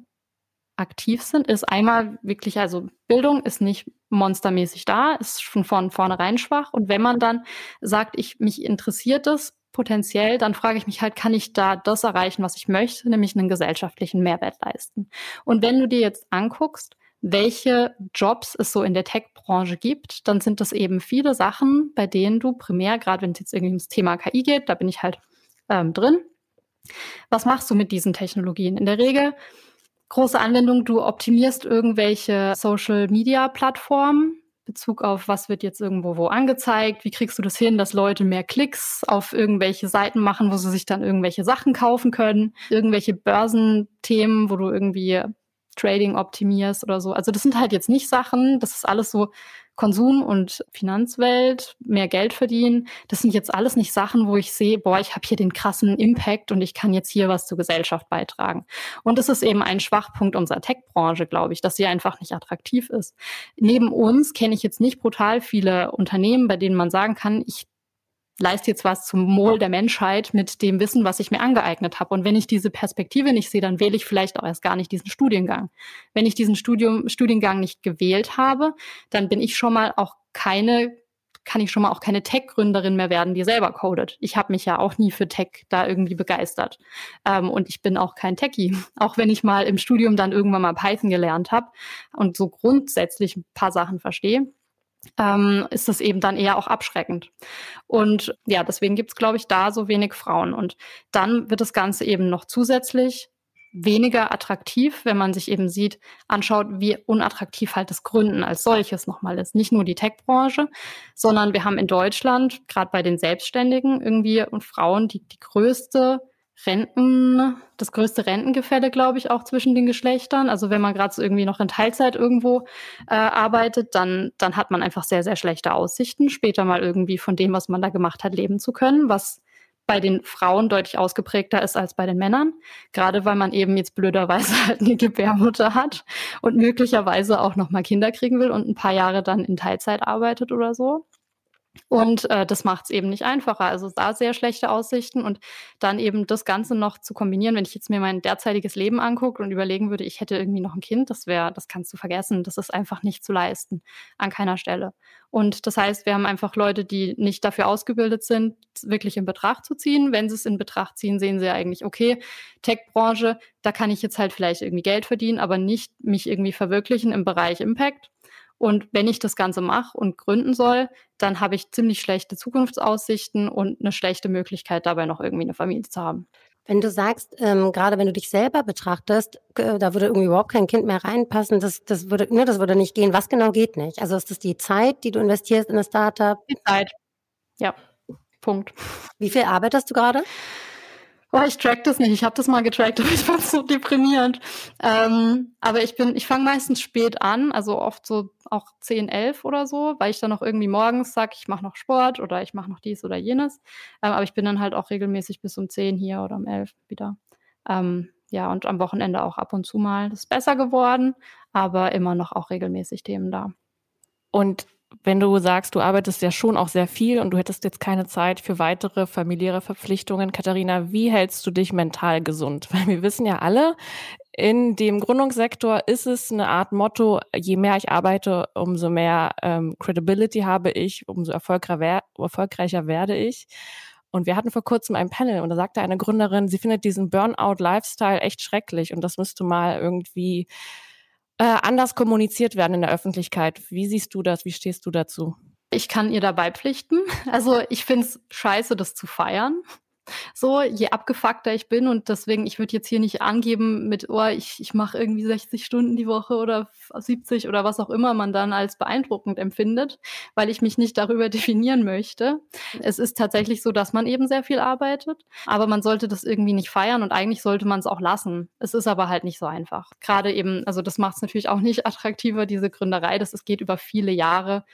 aktiv sind, ist einmal wirklich, also Bildung ist nicht monstermäßig da, ist schon von vornherein schwach. Und wenn man dann sagt, ich mich interessiert das potenziell, dann frage ich mich halt, kann ich da das erreichen, was ich möchte, nämlich einen gesellschaftlichen Mehrwert leisten. Und wenn du dir jetzt anguckst, welche Jobs es so in der Tech-Branche gibt, dann sind das eben viele Sachen, bei denen du primär, gerade wenn es jetzt irgendwie ums Thema KI geht, da bin ich halt ähm, drin. Was machst du mit diesen Technologien? In der Regel große Anwendung, du optimierst irgendwelche Social-Media-Plattformen, Bezug auf, was wird jetzt irgendwo wo angezeigt, wie kriegst du das hin, dass Leute mehr Klicks auf irgendwelche Seiten machen, wo sie sich dann irgendwelche Sachen kaufen können, irgendwelche Börsenthemen, wo du irgendwie Trading optimierst oder so. Also das sind halt jetzt nicht Sachen, das ist alles so Konsum- und Finanzwelt, mehr Geld verdienen. Das sind jetzt alles nicht Sachen, wo ich sehe, boah, ich habe hier den krassen Impact und ich kann jetzt hier was zur Gesellschaft beitragen. Und das ist eben ein Schwachpunkt unserer Tech-Branche, glaube ich, dass sie einfach nicht attraktiv ist. Neben uns kenne ich jetzt nicht brutal viele Unternehmen, bei denen man sagen kann, ich leiste jetzt was zum Wohl der Menschheit mit dem Wissen, was ich mir angeeignet habe. Und wenn ich diese Perspektive nicht sehe, dann wähle ich vielleicht auch erst gar nicht diesen Studiengang. Wenn ich diesen Studium, Studiengang nicht gewählt habe, dann bin ich schon mal auch keine kann ich schon mal auch keine Tech-Gründerin mehr werden, die selber codet. Ich habe mich ja auch nie für Tech da irgendwie begeistert. Ähm, und ich bin auch kein Techie. Auch wenn ich mal im Studium dann irgendwann mal Python gelernt habe und so grundsätzlich ein paar Sachen verstehe ähm, ist das eben dann eher auch abschreckend. Und ja, deswegen gibt es, glaube ich, da so wenig Frauen. Und dann wird das Ganze eben noch zusätzlich weniger attraktiv, wenn man sich eben sieht, anschaut, wie unattraktiv halt das Gründen als solches nochmal ist. Nicht nur die Tech-Branche, sondern wir haben in Deutschland, gerade bei den Selbstständigen, irgendwie und Frauen die, die größte Renten, das größte Rentengefälle, glaube ich, auch zwischen den Geschlechtern. Also wenn man gerade so irgendwie noch in Teilzeit irgendwo äh, arbeitet, dann, dann hat man einfach sehr, sehr schlechte Aussichten, später mal irgendwie von dem, was man da gemacht hat, leben zu können, was bei den Frauen deutlich ausgeprägter ist als bei den Männern. Gerade weil man eben jetzt blöderweise halt eine Gebärmutter hat und möglicherweise auch noch mal Kinder kriegen will und ein paar Jahre dann in Teilzeit arbeitet oder so. Und äh, das macht es eben nicht einfacher. Also da sehr schlechte Aussichten und dann eben das Ganze noch zu kombinieren. Wenn ich jetzt mir mein derzeitiges Leben angucke und überlegen würde, ich hätte irgendwie noch ein Kind, das wäre, das kannst du vergessen. Das ist einfach nicht zu leisten an keiner Stelle. Und das heißt, wir haben einfach Leute, die nicht dafür ausgebildet sind, wirklich in Betracht zu ziehen. Wenn sie es in Betracht ziehen, sehen sie eigentlich, okay, Tech-Branche, da kann ich jetzt halt vielleicht irgendwie Geld verdienen, aber nicht mich irgendwie verwirklichen im Bereich Impact und wenn ich das Ganze mache und gründen soll, dann habe ich ziemlich schlechte Zukunftsaussichten und eine schlechte Möglichkeit, dabei noch irgendwie eine Familie zu haben. Wenn du sagst, ähm, gerade wenn du dich selber betrachtest, äh, da würde irgendwie überhaupt kein Kind mehr reinpassen, das, das, würde, ne, das würde nicht gehen. Was genau geht nicht? Also ist das die Zeit, die du investierst in das Startup? Die Zeit. Ja, Punkt. Wie viel arbeitest du gerade? Oh, ich track das nicht. Ich habe das mal getrackt, aber ich fand es so deprimierend. Ähm, aber ich bin, ich fange meistens spät an, also oft so auch 10, 11 oder so, weil ich dann noch irgendwie morgens sag, ich mache noch Sport oder ich mache noch dies oder jenes. Ähm, aber ich bin dann halt auch regelmäßig bis um 10 hier oder um 11 wieder. Ähm, ja, und am Wochenende auch ab und zu mal. Das ist besser geworden, aber immer noch auch regelmäßig Themen da. Und wenn du sagst, du arbeitest ja schon auch sehr viel und du hättest jetzt keine Zeit für weitere familiäre Verpflichtungen, Katharina, wie hältst du dich mental gesund? Weil wir wissen ja alle, in dem Gründungssektor ist es eine Art Motto, je mehr ich arbeite, umso mehr ähm, Credibility habe ich, umso erfolgreicher werde ich. Und wir hatten vor kurzem ein Panel und da sagte eine Gründerin, sie findet diesen Burnout-Lifestyle echt schrecklich und das müsste mal irgendwie äh, anders kommuniziert werden in der Öffentlichkeit. Wie siehst du das? Wie stehst du dazu? Ich kann ihr dabei pflichten. Also ich finde es scheiße, das zu feiern. So, je abgefuckter ich bin und deswegen, ich würde jetzt hier nicht angeben mit, oh, ich, ich mache irgendwie 60 Stunden die Woche oder 70 oder was auch immer man dann als beeindruckend empfindet, weil ich mich nicht darüber definieren möchte. Es ist tatsächlich so, dass man eben sehr viel arbeitet, aber man sollte das irgendwie nicht feiern und eigentlich sollte man es auch lassen. Es ist aber halt nicht so einfach. Gerade eben, also das macht es natürlich auch nicht attraktiver, diese Gründerei. Das es geht über viele Jahre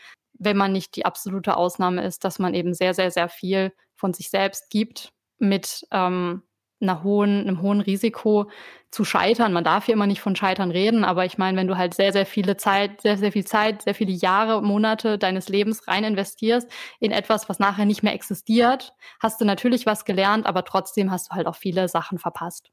wenn man nicht die absolute Ausnahme ist, dass man eben sehr, sehr, sehr viel von sich selbst gibt mit ähm, einer hohen, einem hohen Risiko zu scheitern. Man darf hier immer nicht von Scheitern reden, aber ich meine, wenn du halt sehr, sehr viele Zeit, sehr, sehr viel Zeit, sehr viele Jahre, Monate deines Lebens rein investierst in etwas, was nachher nicht mehr existiert, hast du natürlich was gelernt, aber trotzdem hast du halt auch viele Sachen verpasst.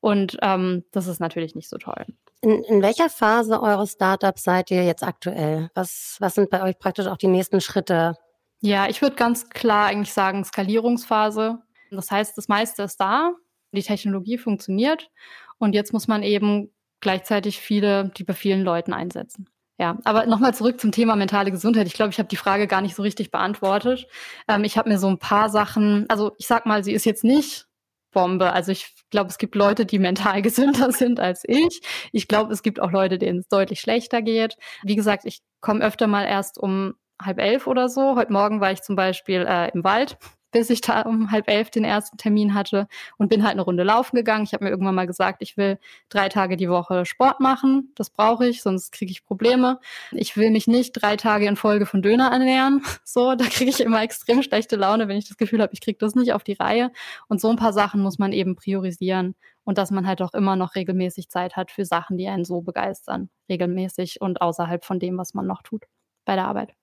Und ähm, das ist natürlich nicht so toll. In, in welcher Phase eures Startups seid ihr jetzt aktuell? Was, was sind bei euch praktisch auch die nächsten Schritte? Ja, ich würde ganz klar eigentlich sagen Skalierungsphase. Das heißt, das meiste ist da, die Technologie funktioniert und jetzt muss man eben gleichzeitig viele, die bei vielen Leuten einsetzen. Ja, aber nochmal zurück zum Thema mentale Gesundheit. Ich glaube, ich habe die Frage gar nicht so richtig beantwortet. Ähm, ich habe mir so ein paar Sachen, also ich sag mal, sie ist jetzt nicht Bombe. Also ich glaube, es gibt Leute, die mental gesünder sind als ich. Ich glaube, es gibt auch Leute, denen es deutlich schlechter geht. Wie gesagt, ich komme öfter mal erst um halb elf oder so. Heute Morgen war ich zum Beispiel äh, im Wald bis ich da um halb elf den ersten Termin hatte und bin halt eine Runde laufen gegangen. Ich habe mir irgendwann mal gesagt, ich will drei Tage die Woche Sport machen. Das brauche ich, sonst kriege ich Probleme. Ich will mich nicht drei Tage in Folge von Döner ernähren. So, da kriege ich immer extrem schlechte Laune, wenn ich das Gefühl habe, ich kriege das nicht auf die Reihe. Und so ein paar Sachen muss man eben priorisieren und dass man halt auch immer noch regelmäßig Zeit hat für Sachen, die einen so begeistern, regelmäßig und außerhalb von dem, was man noch tut bei der Arbeit.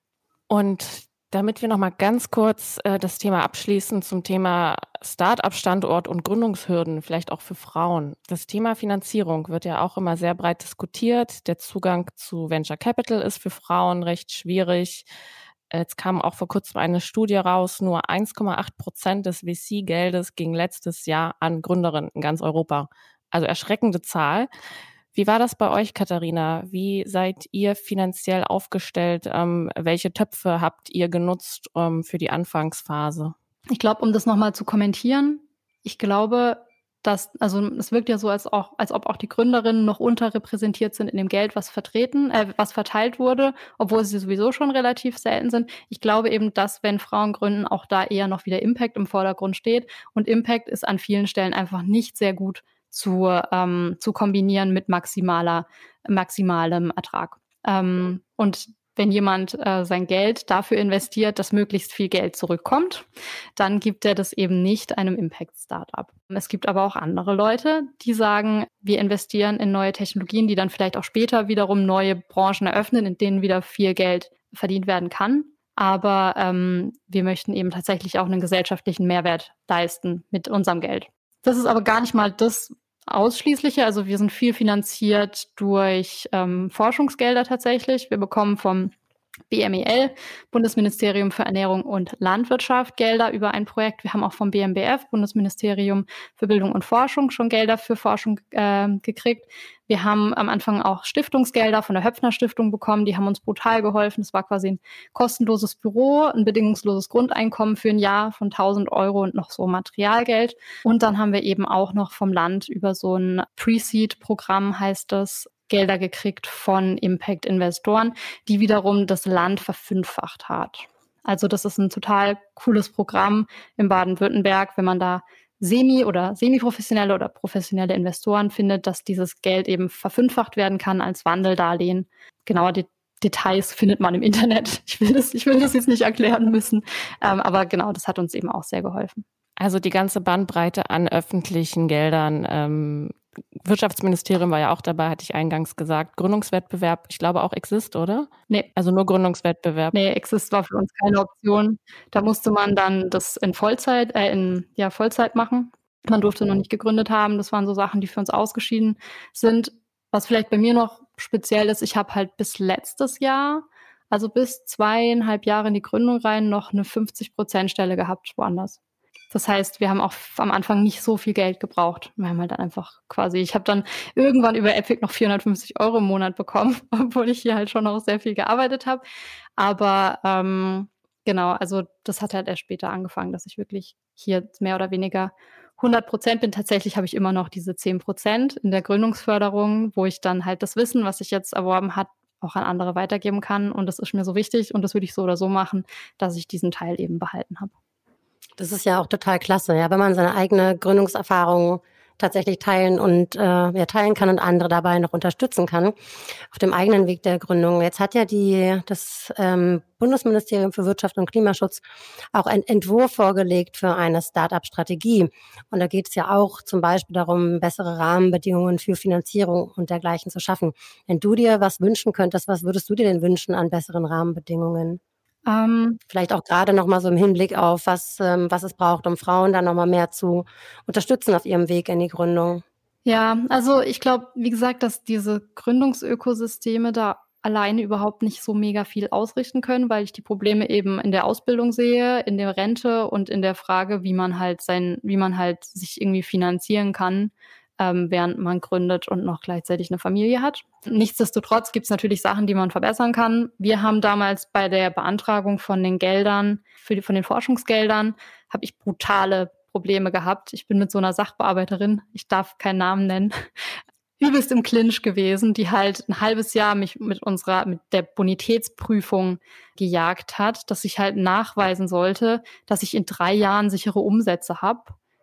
Und damit wir noch mal ganz kurz äh, das Thema abschließen zum Thema Start-up-Standort und Gründungshürden, vielleicht auch für Frauen. Das Thema Finanzierung wird ja auch immer sehr breit diskutiert. Der Zugang zu Venture Capital ist für Frauen recht schwierig. Jetzt kam auch vor kurzem eine Studie raus, nur 1,8 Prozent des VC-Geldes ging letztes Jahr an Gründerinnen in ganz Europa. Also erschreckende Zahl. Wie war das bei euch, Katharina? Wie seid ihr finanziell aufgestellt? Ähm, welche Töpfe habt ihr genutzt ähm, für die Anfangsphase? Ich glaube, um das nochmal zu kommentieren, ich glaube, dass, also es wirkt ja so, als, auch, als ob auch die Gründerinnen noch unterrepräsentiert sind in dem Geld, was vertreten, äh, was verteilt wurde, obwohl sie sowieso schon relativ selten sind. Ich glaube eben, dass wenn Frauen gründen, auch da eher noch wieder Impact im Vordergrund steht. Und Impact ist an vielen Stellen einfach nicht sehr gut zu, ähm, zu kombinieren mit maximaler, maximalem Ertrag. Ähm, und wenn jemand äh, sein Geld dafür investiert, dass möglichst viel Geld zurückkommt, dann gibt er das eben nicht einem Impact-Startup. Es gibt aber auch andere Leute, die sagen, wir investieren in neue Technologien, die dann vielleicht auch später wiederum neue Branchen eröffnen, in denen wieder viel Geld verdient werden kann. Aber ähm, wir möchten eben tatsächlich auch einen gesellschaftlichen Mehrwert leisten mit unserem Geld. Das ist aber gar nicht mal das, ausschließliche. Also wir sind viel finanziert durch ähm, Forschungsgelder tatsächlich. Wir bekommen vom BMEL, Bundesministerium für Ernährung und Landwirtschaft, Gelder über ein Projekt. Wir haben auch vom BMBF, Bundesministerium für Bildung und Forschung, schon Gelder für Forschung äh, gekriegt. Wir haben am Anfang auch Stiftungsgelder von der Höpfner Stiftung bekommen. Die haben uns brutal geholfen. Es war quasi ein kostenloses Büro, ein bedingungsloses Grundeinkommen für ein Jahr von 1000 Euro und noch so Materialgeld. Und dann haben wir eben auch noch vom Land über so ein Pre-Seed-Programm heißt das, Gelder gekriegt von Impact-Investoren, die wiederum das Land verfünffacht hat. Also das ist ein total cooles Programm in Baden-Württemberg, wenn man da semi- oder semi-professionelle oder professionelle Investoren findet, dass dieses Geld eben verfünffacht werden kann als Wandeldarlehen. Genauer die Details findet man im Internet. Ich will das, ich will das jetzt nicht erklären müssen. Ähm, aber genau, das hat uns eben auch sehr geholfen. Also die ganze Bandbreite an öffentlichen Geldern ähm, Wirtschaftsministerium war ja auch dabei, hatte ich eingangs gesagt. Gründungswettbewerb, ich glaube auch Exist, oder? Nee. Also nur Gründungswettbewerb. Nee, Exist war für uns keine Option. Da musste man dann das in Vollzeit, äh, in ja, Vollzeit machen. Man durfte noch nicht gegründet haben. Das waren so Sachen, die für uns ausgeschieden sind. Was vielleicht bei mir noch speziell ist, ich habe halt bis letztes Jahr, also bis zweieinhalb Jahre in die Gründung rein, noch eine 50-Prozent-Stelle gehabt woanders. Das heißt, wir haben auch am Anfang nicht so viel Geld gebraucht. Wir haben halt dann einfach quasi, ich habe dann irgendwann über Epic noch 450 Euro im Monat bekommen, obwohl ich hier halt schon noch sehr viel gearbeitet habe. Aber ähm, genau, also das hat halt erst später angefangen, dass ich wirklich hier mehr oder weniger 100 Prozent bin. Tatsächlich habe ich immer noch diese 10 Prozent in der Gründungsförderung, wo ich dann halt das Wissen, was ich jetzt erworben habe, auch an andere weitergeben kann. Und das ist mir so wichtig und das würde ich so oder so machen, dass ich diesen Teil eben behalten habe. Das ist ja auch total klasse, ja, wenn man seine eigene Gründungserfahrung tatsächlich teilen und äh, ja, teilen kann und andere dabei noch unterstützen kann auf dem eigenen Weg der Gründung. Jetzt hat ja die das ähm, Bundesministerium für Wirtschaft und Klimaschutz auch einen Entwurf vorgelegt für eine Start-up-Strategie. Und da geht es ja auch zum Beispiel darum, bessere Rahmenbedingungen für Finanzierung und dergleichen zu schaffen. Wenn du dir was wünschen könntest, was würdest du dir denn wünschen an besseren Rahmenbedingungen? Ähm, Vielleicht auch gerade noch mal so im Hinblick auf, was, ähm, was es braucht, um Frauen dann noch mal mehr zu unterstützen auf ihrem Weg in die Gründung. Ja, also ich glaube, wie gesagt, dass diese Gründungsökosysteme da alleine überhaupt nicht so mega viel ausrichten können, weil ich die Probleme eben in der Ausbildung sehe, in der Rente und in der Frage, wie man halt sein, wie man halt sich irgendwie finanzieren kann ähm, während man gründet und noch gleichzeitig eine Familie hat. Nichtsdestotrotz gibt es natürlich Sachen, die man verbessern kann. Wir haben damals bei der Beantragung von den Geldern, für die, von den Forschungsgeldern, habe ich brutale Probleme gehabt. Ich bin mit so einer Sachbearbeiterin, ich darf keinen Namen nennen, übelst im Clinch gewesen, die halt ein halbes Jahr mich mit unserer, mit der Bonitätsprüfung gejagt hat, dass ich halt nachweisen sollte, dass ich in drei Jahren sichere Umsätze habe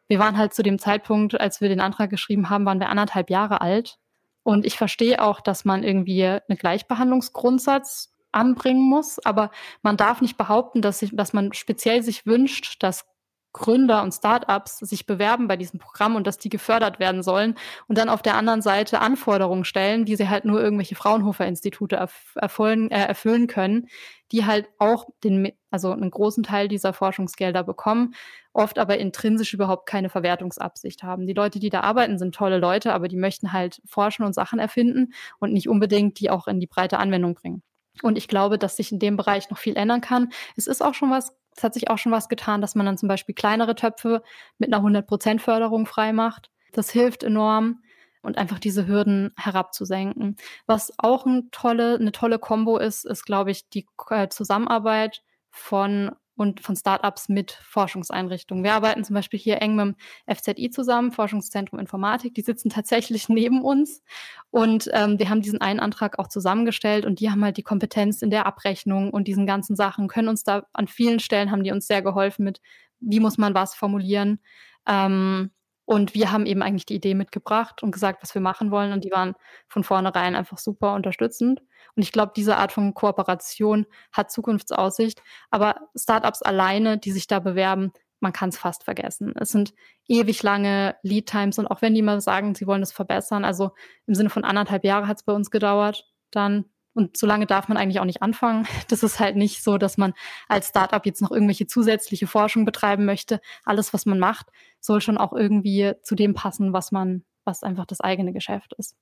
wir waren halt zu dem Zeitpunkt, als wir den Antrag geschrieben haben, waren wir anderthalb Jahre alt. Und ich verstehe auch, dass man irgendwie einen Gleichbehandlungsgrundsatz anbringen muss, aber man darf nicht behaupten, dass, sich, dass man speziell sich wünscht, dass Gründer und Startups sich bewerben bei diesem Programm und dass die gefördert werden sollen und dann auf der anderen Seite Anforderungen stellen, die sie halt nur irgendwelche Fraunhofer-Institute erfüllen, äh, erfüllen können, die halt auch den, also einen großen Teil dieser Forschungsgelder bekommen, oft aber intrinsisch überhaupt keine Verwertungsabsicht haben. Die Leute, die da arbeiten, sind tolle Leute, aber die möchten halt forschen und Sachen erfinden und nicht unbedingt die auch in die breite Anwendung bringen. Und ich glaube, dass sich in dem Bereich noch viel ändern kann. Es ist auch schon was es hat sich auch schon was getan, dass man dann zum Beispiel kleinere Töpfe mit einer 100% Förderung freimacht. Das hilft enorm und einfach diese Hürden herabzusenken. Was auch ein tolle, eine tolle Kombo ist, ist, glaube ich, die äh, Zusammenarbeit von und von Startups mit Forschungseinrichtungen. Wir arbeiten zum Beispiel hier eng mit dem FZI zusammen, Forschungszentrum Informatik. Die sitzen tatsächlich neben uns und ähm, wir haben diesen einen Antrag auch zusammengestellt und die haben halt die Kompetenz in der Abrechnung und diesen ganzen Sachen, können uns da an vielen Stellen haben die uns sehr geholfen mit, wie muss man was formulieren. Ähm, und wir haben eben eigentlich die Idee mitgebracht und gesagt, was wir machen wollen. Und die waren von vornherein einfach super unterstützend. Und ich glaube, diese Art von Kooperation hat Zukunftsaussicht. Aber Startups alleine, die sich da bewerben, man kann es fast vergessen. Es sind ewig lange Lead Times und auch wenn die mal sagen, sie wollen es verbessern, also im Sinne von anderthalb Jahre hat es bei uns gedauert, dann und so lange darf man eigentlich auch nicht anfangen. Das ist halt nicht so, dass man als Startup jetzt noch irgendwelche zusätzliche Forschung betreiben möchte. Alles, was man macht, soll schon auch irgendwie zu dem passen, was man, was einfach das eigene Geschäft ist.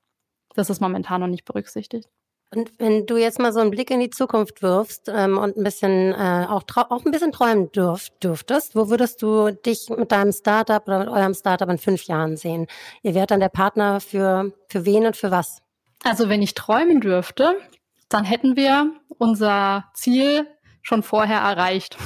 Das ist momentan noch nicht berücksichtigt. Und wenn du jetzt mal so einen Blick in die Zukunft wirfst ähm, und ein bisschen äh, auch, auch ein bisschen träumen dürf, dürftest, wo würdest du dich mit deinem Startup oder mit eurem Startup in fünf Jahren sehen? Ihr wärt dann der Partner für, für wen und für was? Also wenn ich träumen dürfte, dann hätten wir unser Ziel schon vorher erreicht.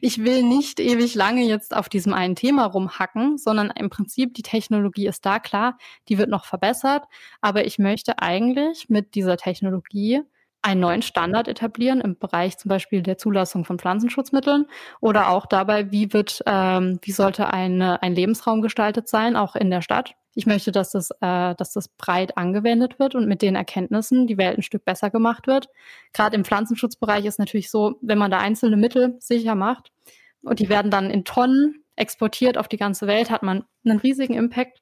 Ich will nicht ewig lange jetzt auf diesem einen Thema rumhacken, sondern im Prinzip die Technologie ist da, klar, die wird noch verbessert, aber ich möchte eigentlich mit dieser Technologie einen neuen Standard etablieren im Bereich zum Beispiel der Zulassung von Pflanzenschutzmitteln oder auch dabei, wie wird, ähm, wie sollte eine, ein Lebensraum gestaltet sein, auch in der Stadt. Ich möchte, dass das, äh, dass das breit angewendet wird und mit den Erkenntnissen die Welt ein Stück besser gemacht wird. Gerade im Pflanzenschutzbereich ist natürlich so, wenn man da einzelne Mittel sicher macht und die werden dann in Tonnen exportiert auf die ganze Welt, hat man einen riesigen Impact.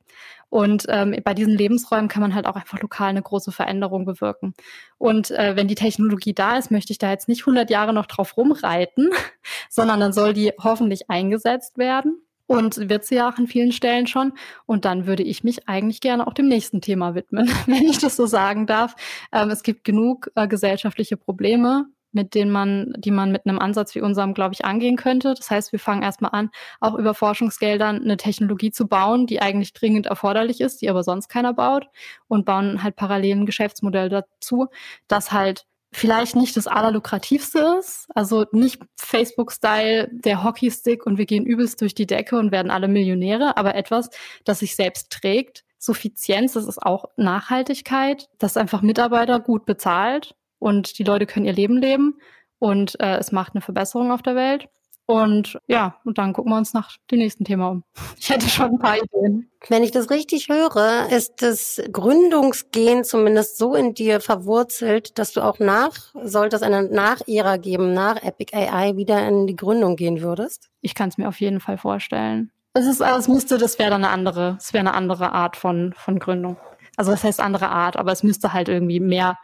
Und ähm, bei diesen Lebensräumen kann man halt auch einfach lokal eine große Veränderung bewirken. Und äh, wenn die Technologie da ist, möchte ich da jetzt nicht 100 Jahre noch drauf rumreiten, sondern dann soll die hoffentlich eingesetzt werden und wird sie ja auch an vielen Stellen schon. Und dann würde ich mich eigentlich gerne auch dem nächsten Thema widmen, wenn ich das so sagen darf. Ähm, es gibt genug äh, gesellschaftliche Probleme, mit denen man, die man mit einem Ansatz wie unserem, glaube ich, angehen könnte. Das heißt, wir fangen erstmal an, auch über Forschungsgeldern eine Technologie zu bauen, die eigentlich dringend erforderlich ist, die aber sonst keiner baut und bauen halt parallel ein Geschäftsmodell dazu, das halt vielleicht nicht das allerlukrativste ist, also nicht Facebook-Style, der Hockeystick und wir gehen übelst durch die Decke und werden alle Millionäre, aber etwas, das sich selbst trägt. Suffizienz, das ist auch Nachhaltigkeit, das einfach Mitarbeiter gut bezahlt und die Leute können ihr Leben leben und äh, es macht eine Verbesserung auf der Welt. Und ja, und dann gucken wir uns nach dem nächsten Thema um. Ich hätte schon ein paar Ideen. Wenn ich das richtig höre, ist das Gründungsgehen zumindest so in dir verwurzelt, dass du auch nach, sollte es eine Nach-Ära geben, nach Epic AI, wieder in die Gründung gehen würdest? Ich kann es mir auf jeden Fall vorstellen. Es ist, es müsste, das wäre dann eine andere, es wäre eine andere Art von, von Gründung. Also das heißt andere Art, aber es müsste halt irgendwie mehr,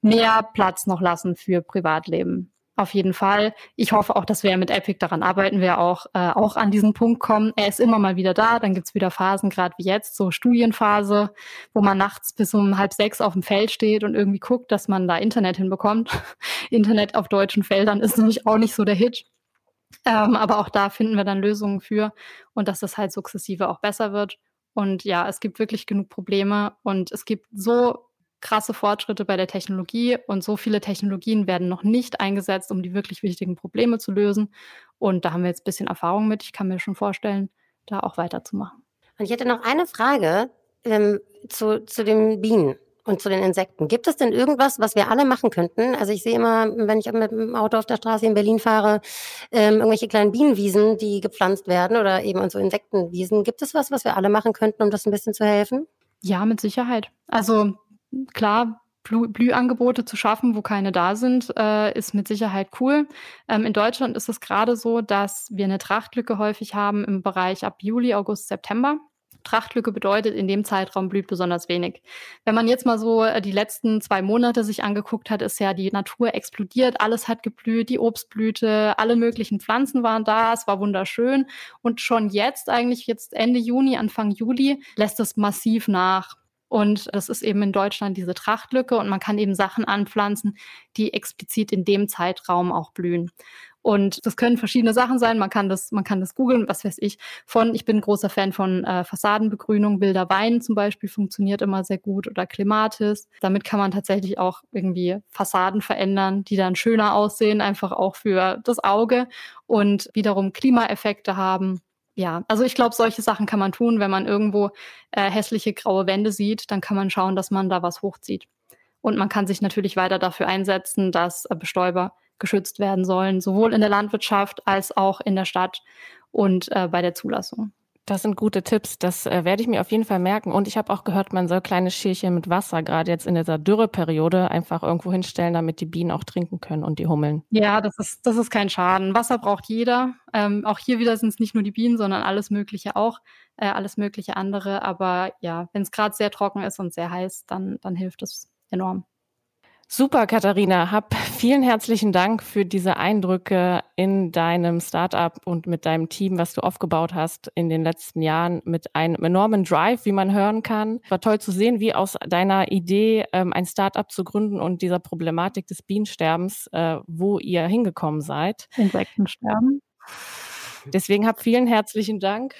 mehr Platz noch lassen für Privatleben. Auf jeden Fall. Ich hoffe auch, dass wir mit Epic daran arbeiten, wir auch, äh, auch an diesen Punkt kommen. Er ist immer mal wieder da, dann gibt's wieder Phasen, gerade wie jetzt, so Studienphase, wo man nachts bis um halb sechs auf dem Feld steht und irgendwie guckt, dass man da Internet hinbekommt. Internet auf deutschen Feldern ist nämlich auch nicht so der Hit. Ähm, aber auch da finden wir dann Lösungen für und dass das halt sukzessive auch besser wird. Und ja, es gibt wirklich genug Probleme und es gibt so krasse Fortschritte bei der Technologie und so viele Technologien werden noch nicht eingesetzt, um die wirklich wichtigen Probleme zu lösen. Und da haben wir jetzt ein bisschen Erfahrung mit. Ich kann mir schon vorstellen, da auch weiterzumachen. Und ich hätte noch eine Frage ähm, zu, zu den Bienen und zu den Insekten. Gibt es denn irgendwas, was wir alle machen könnten? Also ich sehe immer, wenn ich mit dem Auto auf der Straße in Berlin fahre, ähm, irgendwelche kleinen Bienenwiesen, die gepflanzt werden oder eben so Insektenwiesen. Gibt es was, was wir alle machen könnten, um das ein bisschen zu helfen? Ja, mit Sicherheit. Also klar, Blü Blühangebote zu schaffen, wo keine da sind, äh, ist mit Sicherheit cool. Ähm, in Deutschland ist es gerade so, dass wir eine Trachtlücke häufig haben im Bereich ab Juli, August, September. Trachtlücke bedeutet, in dem Zeitraum blüht besonders wenig. Wenn man jetzt mal so äh, die letzten zwei Monate sich angeguckt hat, ist ja die Natur explodiert, alles hat geblüht, die Obstblüte, alle möglichen Pflanzen waren da, es war wunderschön. Und schon jetzt, eigentlich jetzt Ende Juni, Anfang Juli, lässt es massiv nach. Und das ist eben in Deutschland diese Trachtlücke und man kann eben Sachen anpflanzen, die explizit in dem Zeitraum auch blühen. Und das können verschiedene Sachen sein. Man kann das, man kann das googeln, was weiß ich. Von, ich bin großer Fan von äh, Fassadenbegrünung. Wilder Wein zum Beispiel funktioniert immer sehr gut oder Klimatis. Damit kann man tatsächlich auch irgendwie Fassaden verändern, die dann schöner aussehen, einfach auch für das Auge und wiederum Klimaeffekte haben ja, also ich glaube, solche Sachen kann man tun, wenn man irgendwo äh, hässliche graue Wände sieht, dann kann man schauen, dass man da was hochzieht. Und man kann sich natürlich weiter dafür einsetzen, dass äh, Bestäuber geschützt werden sollen, sowohl in der Landwirtschaft als auch in der Stadt und äh, bei der Zulassung. Das sind gute Tipps. Das äh, werde ich mir auf jeden Fall merken. Und ich habe auch gehört, man soll kleine Schälchen mit Wasser, gerade jetzt in dieser Dürreperiode, einfach irgendwo hinstellen, damit die Bienen auch trinken können und die Hummeln. Ja, das ist, das ist kein Schaden. Wasser braucht jeder. Ähm, auch hier wieder sind es nicht nur die Bienen, sondern alles Mögliche auch, äh, alles Mögliche andere. Aber ja, wenn es gerade sehr trocken ist und sehr heiß, dann, dann hilft es enorm. Super, Katharina. Hab vielen herzlichen Dank für diese Eindrücke in deinem Startup und mit deinem Team, was du aufgebaut hast in den letzten Jahren mit einem enormen Drive, wie man hören kann. War toll zu sehen, wie aus deiner Idee, ähm, ein Startup zu gründen und dieser Problematik des Bienensterbens, äh, wo ihr hingekommen seid. Insektensterben. Deswegen hab vielen herzlichen Dank.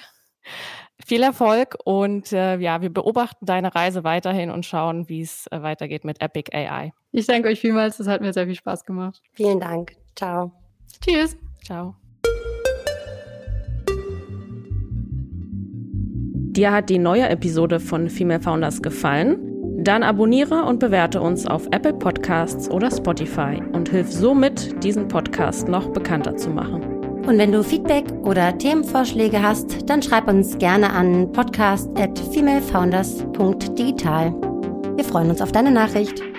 Viel Erfolg und äh, ja, wir beobachten deine Reise weiterhin und schauen, wie es äh, weitergeht mit Epic AI. Ich danke euch vielmals, es hat mir sehr viel Spaß gemacht. Vielen Dank. Ciao. Tschüss. Ciao. Dir hat die neue Episode von Female Founders gefallen? Dann abonniere und bewerte uns auf Apple Podcasts oder Spotify und hilf somit, diesen Podcast noch bekannter zu machen. Und wenn du Feedback oder Themenvorschläge hast, dann schreib uns gerne an podcast at femalefounders.digital. Wir freuen uns auf deine Nachricht.